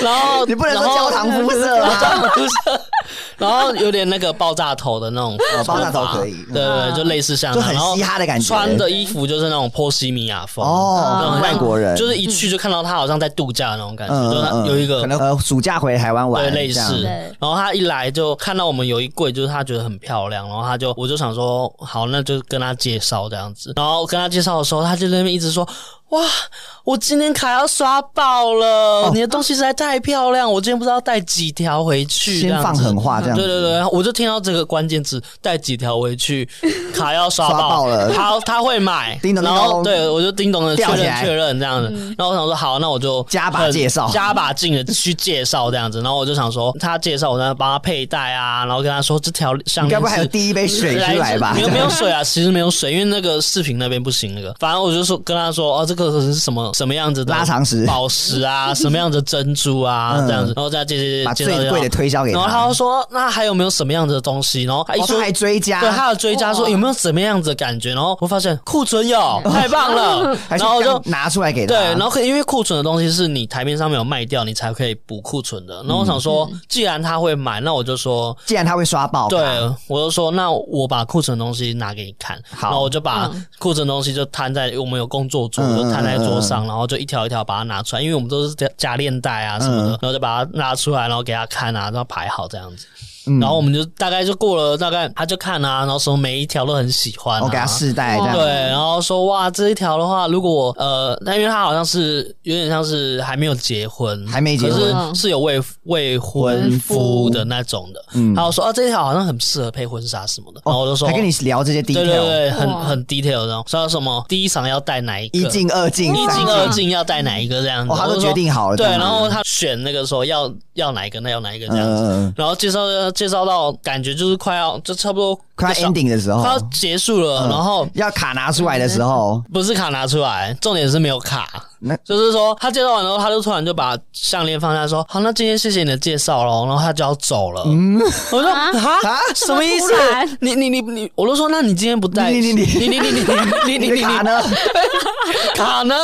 S2: 然后你不能说焦糖肤色啊，
S1: 然后有点那个爆炸头的那种，
S2: 爆炸头可以，
S1: 对对，就类似像
S2: 就很嘻哈的感觉。
S1: 穿的衣服就是那种波西米亚风。
S2: 哦，外国人，
S1: 就是一去就看到他好像在度假的那种感觉，就有一个
S2: 可能呃暑假回台湾玩，
S1: 对，类似。然后他一来就看到我们有一柜，就是他觉得很漂亮，然后他就我就想说好，那就跟他介绍这样子。然后跟他介绍的时候，他就在那边一直说哇。我今天卡要刷爆了，你的东西实在太漂亮，我今天不知道带几条回去。
S2: 先放狠话这样。
S1: 对对对，我就听到这个关键字，带几条回去，卡要刷爆了。好他会买，然后对我就叮咚的确认确认这样子。然后我想说好，那我就
S2: 加把介绍，
S1: 加把劲的去介绍这样子。然后我就想说，他介绍我在帮他佩戴啊，然后跟他说这条项链。
S2: 该不会还有第一杯水出来吧？
S1: 没有没有水啊，其实没有水，因为那个视频那边不行那个。反正我就说跟他说哦，这个是什么？什么样子的
S2: 拉长石、
S1: 宝石啊？什么样的珍珠啊？这样子，然后再接接
S2: 把最贵的推销给他。
S1: 然后他说：“那还有没有什么样子的东西？”然后他一说
S2: 还追加，
S1: 对，他有追加说有没有什么样子的感觉？然后我发现库存有，太棒了。然后就
S2: 拿出来给他。
S1: 对，然后可因为库存的东西是你台面上没有卖掉，你才可以补库存的。然后我想说，既然他会买，那我就说，
S2: 既然他会刷爆，
S1: 对，我就说，那我把库存的东西拿给你看。好，然后我就把库存的东西就摊在我们有工作桌，就摊在桌上，然后就一条一条。把它拿出来，因为我们都是加链带啊什么的，嗯、然后就把它拿出来，然后给他看啊，然后排好这样子。嗯、然后我们就大概就过了大概，他就看啊，然后说每一条都很喜欢、啊，
S2: 我给他试戴这样，
S1: 对，然后说哇这一条的话，如果我呃，那因为他好像是有点像是还没有结婚，
S2: 还没结婚，
S1: 是是有未未婚夫的那种的，嗯，然后说啊这一条好像很适合配婚纱什么的，然后我就说
S2: 还跟你聊这些 detail，
S1: 对对对，很很 detail 的，说什么第一场要戴哪一个，
S2: 一进二进，
S1: 一进二进要戴哪一个这样子，
S2: 哦，他都决定好了，
S1: 对，然后他选那个说要要哪一个，那要哪一个这样子，然后介绍介绍到感觉就是快要就差不多
S2: 快 ending 的时候，
S1: 快要结束了，然后
S2: 要卡拿出来的时候，
S1: 不是卡拿出来，重点是没有卡。那就是说，他介绍完之后，他就突然就把项链放下，说：“好，那今天谢谢你的介绍喽。”然后他就要走了。嗯，我说：“啊啊，什么意思？你你你你，我都说，那你今天不带？你你你你你你你你你卡呢？卡呢？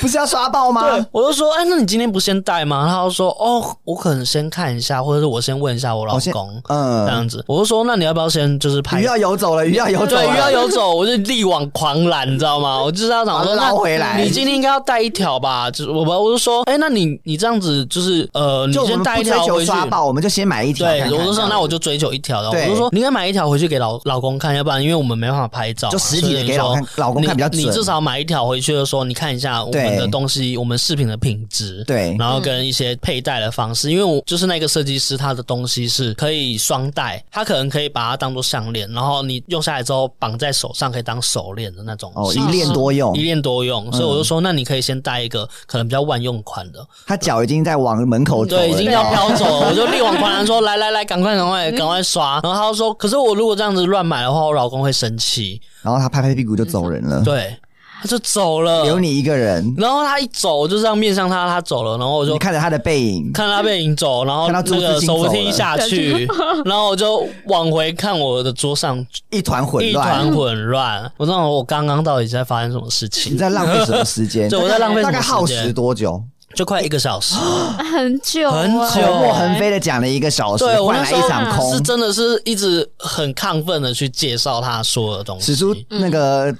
S2: 不是要刷爆吗？
S1: 我就说：哎，那你今天不先带吗？他就说：哦，我可能先看一下，或者是我先问一下我老公，嗯，这样子。我就说：那你要不要先就是拍？
S2: 鱼要游走了，鱼要游走，
S1: 对，鱼要游走，我就力挽狂澜，你知道吗？我就是要想说
S2: 捞回来。
S1: 你今天应该要带。一条吧，就是我我就说，哎、欸，那你你这样子就是呃，你先带一条回去
S2: 刷爆，我们就先买一条。
S1: 对，我就说那我就追求一条然后我就说你应该买一条回去给老老公看，要不然因为我们没办法拍照，
S2: 就实体的给老看老公看比较准。
S1: 你至少买一条回去的时候，你看一下我们的东西，我们饰品的品质，
S2: 对，
S1: 然后跟一些佩戴的方式，因为我就是那个设计师，他的东西是可以双戴，他可能可以把它当做项链，然后你用下来之后绑在手上，可以当手链的那种，
S2: 哦，一链多用，
S1: 一链多用，所以我就说，那你可以先带一个。可能比较万用款的，
S2: 他脚已经在往门口走，
S1: 对，已经要飘走了。我就力挽狂澜说：“来来来，赶快赶快赶快刷。”然后他就说：“ 可是我如果这样子乱买的话，我老公会生气。”
S2: 然后他拍拍屁股就走人了。
S1: 对。他就走了，
S2: 留你一个人。
S1: 然后他一走，就这样面向他，他走了。然后我就
S2: 看着他的背影，
S1: 看着他背影走，然后那个手扶梯下去，然后我就往回看我的桌上
S2: 一团混乱，
S1: 一团混乱。我知道我刚刚到底在发生什么事情？
S2: 你在浪费什么时间？
S1: 对，我在浪费，
S2: 大概耗时多久？
S1: 就快一个小时，
S3: 很久，
S1: 很久，
S2: 口沫横飞的讲了一个小时，换来一场空，
S1: 是真的是一直很亢奋的去介绍他说的东西。
S2: 史书那个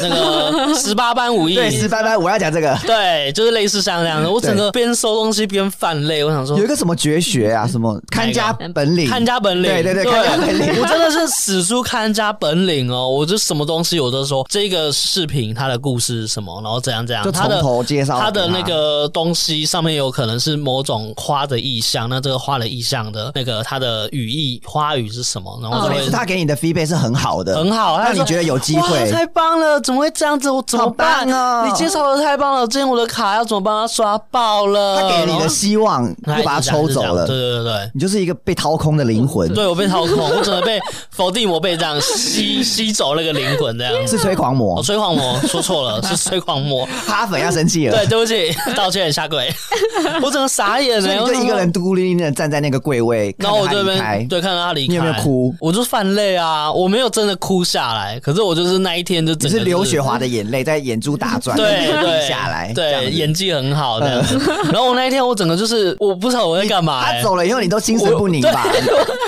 S1: 那个 十八般武艺，
S2: 对，十八般我要讲这个，
S1: 对，就是类似像这样的。我整个边收东西边犯累，我想说
S2: 有一个什么绝学啊，什么？看家本领，
S1: 看家本领，
S2: 对对对，看家本领，
S1: 我真的是史书看家本领哦，我就什么东西我都说这个视频它的故事是什么，然后怎样怎样，
S2: 就从头介绍
S1: 他。的那个东。东西上面有可能是某种花的意象，那这个花的意象的那个它的语义花语是什么？然后
S2: 是他给你的 feedback 是很好的，
S1: 很好。
S2: 那你觉得有机会？
S1: 太棒了！怎么会这样子？我怎么办啊？你介绍的太棒了！今天我的卡要怎么帮他刷爆了？
S2: 他给你的希望就把他抽走了。
S1: 对对对对，
S2: 你就是一个被掏空的灵魂。
S1: 对，我被掏空，我只能被否定，我被这样吸 吸走那个灵魂，这样
S2: 是催狂魔。
S1: 催狂魔说错了，是催狂魔。
S2: 哈粉要生气了。
S1: 对，对不起，道歉，下跪。我整个傻眼了，
S2: 你就一个人孤零零的站在那个柜位，
S1: 然后我这边对看到他离开，
S2: 你有没有哭？
S1: 我就泛泪啊，我没有真的哭下来，可是我就是那一天就只
S2: 是刘雪华的眼泪在眼珠打转，
S1: 对
S2: 对下来，
S1: 对演技很好的。然后我那一天我整个就是我不知道我在干嘛，
S2: 他走了以后你都心神不宁吧？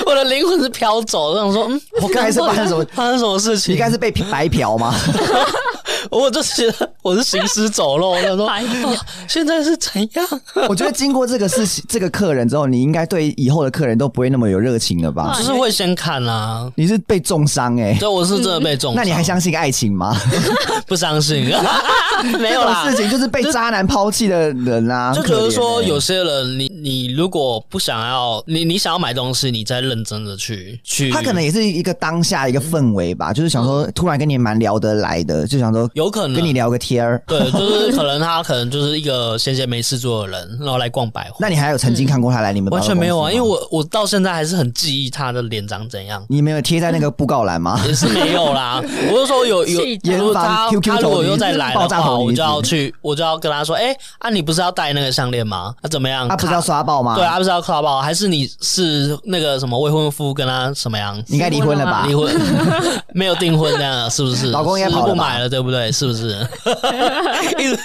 S1: 我的灵魂是飘走，我想说，嗯，
S2: 我刚才是发生什么
S1: 发生什么事情？
S2: 你刚才是被白嫖吗？
S1: 我就是觉得我是行尸走肉，我想说现在是怎样？
S2: 我觉得经过这个事情，这个客人之后，你应该对以后的客人都不会那么有热情了吧？
S1: 就是会先看啊。
S2: 你是被重伤哎，
S1: 对，我是真的被重伤。
S2: 那你还相信爱情吗？
S1: 不相信，没有啦。
S2: 事情就是被渣男抛弃的人啊。
S1: 就觉得说有些人，你你如果不想要，你你想要买东西，你再认真的去去。
S2: 他可能也是一个当下一个氛围吧，就是想说突然跟你蛮聊得来的，就想说
S1: 有可能
S2: 跟你聊个天儿。
S1: 对，就是可能他可能就是一个闲闲没事做的人，然后来逛百货。
S2: 那你还有曾经看过他来你们？
S1: 完全没有啊，因为我我到现在还是很记忆他的脸长怎样。
S2: 你没有贴在那个布告栏吗？
S1: 也是没有啦。我就说有有，他他如果又再来的话，我就要去，我就要跟他说，哎，啊，你不是要戴那个项链吗？他怎么样？
S2: 他不是要刷爆吗？
S1: 对，他不是要刷爆，还是你是那个什么未婚夫跟他什么样？
S2: 应该离婚了吧？
S1: 离婚，没有订婚那样，是不是？
S2: 老公应该跑了，
S1: 不买了，对不对？是不是？一直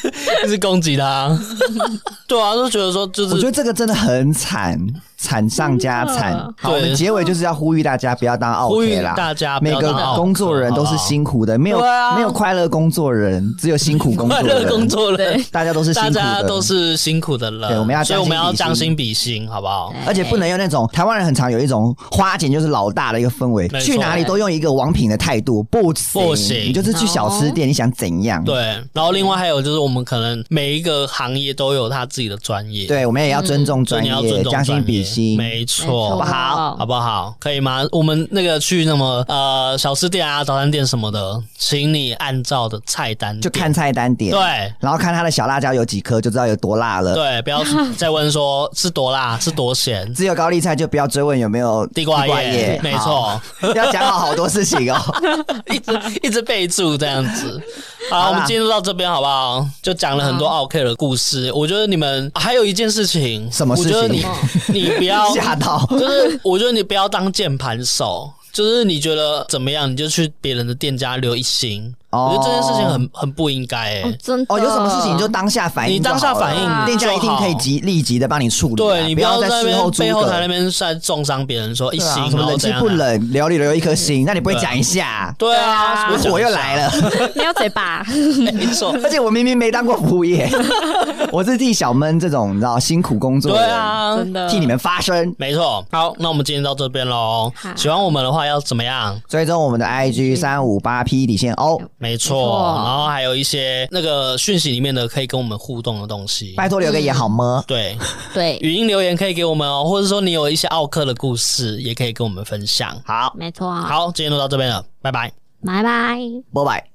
S1: 一直攻击他。对啊，就觉得说，就是
S2: 我觉得这个真的很惨。惨上加惨，好，我们结尾就是要呼吁大家不要当奥客啦。
S1: 大家
S2: 每个工作人都是辛苦的，没有没有快乐工作人，只有辛苦工作人。
S1: 快乐工作人，
S2: 大家都是辛苦的，大
S1: 家都是辛苦的人。
S2: 对，我们要
S1: 所以我们要将心比心，好不好？
S2: 而且不能用那种台湾人很常有一种花钱就是老大的一个氛围，去哪里都用一个王品的态度，不行，不行，你就是去小吃店，你想怎样？
S1: 对。然后另外还有就是，我们可能每一个行业都有他自己的专业，
S2: 对，我们也要尊重专业，将心比心。
S1: 没错，好不好？好不好？可以吗？我们那个去那么呃小吃店啊、早餐店什么的，请你按照的菜单
S2: 就看菜单点，
S1: 对，
S2: 然后看他的小辣椒有几颗，就知道有多辣了。
S1: 对，不要 再问说是多辣是多咸，
S2: 只有高丽菜就不要追问有没有
S1: 地瓜叶。没错，
S2: 要讲好好多事情哦，
S1: 一直一直备注这样子。好，我们进入到这边好不好？就讲了很多奥 K 的故事。我觉得你们还有一件事情，
S2: 什么事情？
S1: 我觉得你你不要
S2: 吓到，
S1: 就是我觉得你不要当键盘手，就是你觉得怎么样，你就去别人的店家留一星。我觉得这件事情很很不应该哎，
S3: 真的。
S2: 哦，有什么事情就当下反应，
S1: 你当下反应，
S2: 店家一定可以及立即的帮你处理。
S1: 对，你
S2: 不要在事后
S1: 背后台那边在重伤别人，说一星
S2: 什么冷气不冷，聊里留一颗心，那你不会讲一下？
S1: 对啊，
S2: 火又来了，
S3: 没有嘴巴，
S1: 没错。
S2: 而且我明明没当过服务业，我是替小闷这种你知道辛苦工作，
S1: 对啊，真的。
S2: 替你们发声，
S1: 没错。好，那我们今天到这边喽。喜欢我们的话要怎么样？
S2: 追踪我们的 IG 三五八 P 底线哦，
S1: 没错。然后还有一些那个讯息里面的可以跟我们互动的东西，
S2: 拜托留个言好吗？
S1: 对
S3: 对，
S1: 语音留言可以给我们哦，或者说你有一些奥克的故事，也可以跟我们分享。好，
S3: 没错。
S1: 好，今天就到这边了，拜拜，
S3: 拜拜，
S2: 拜拜。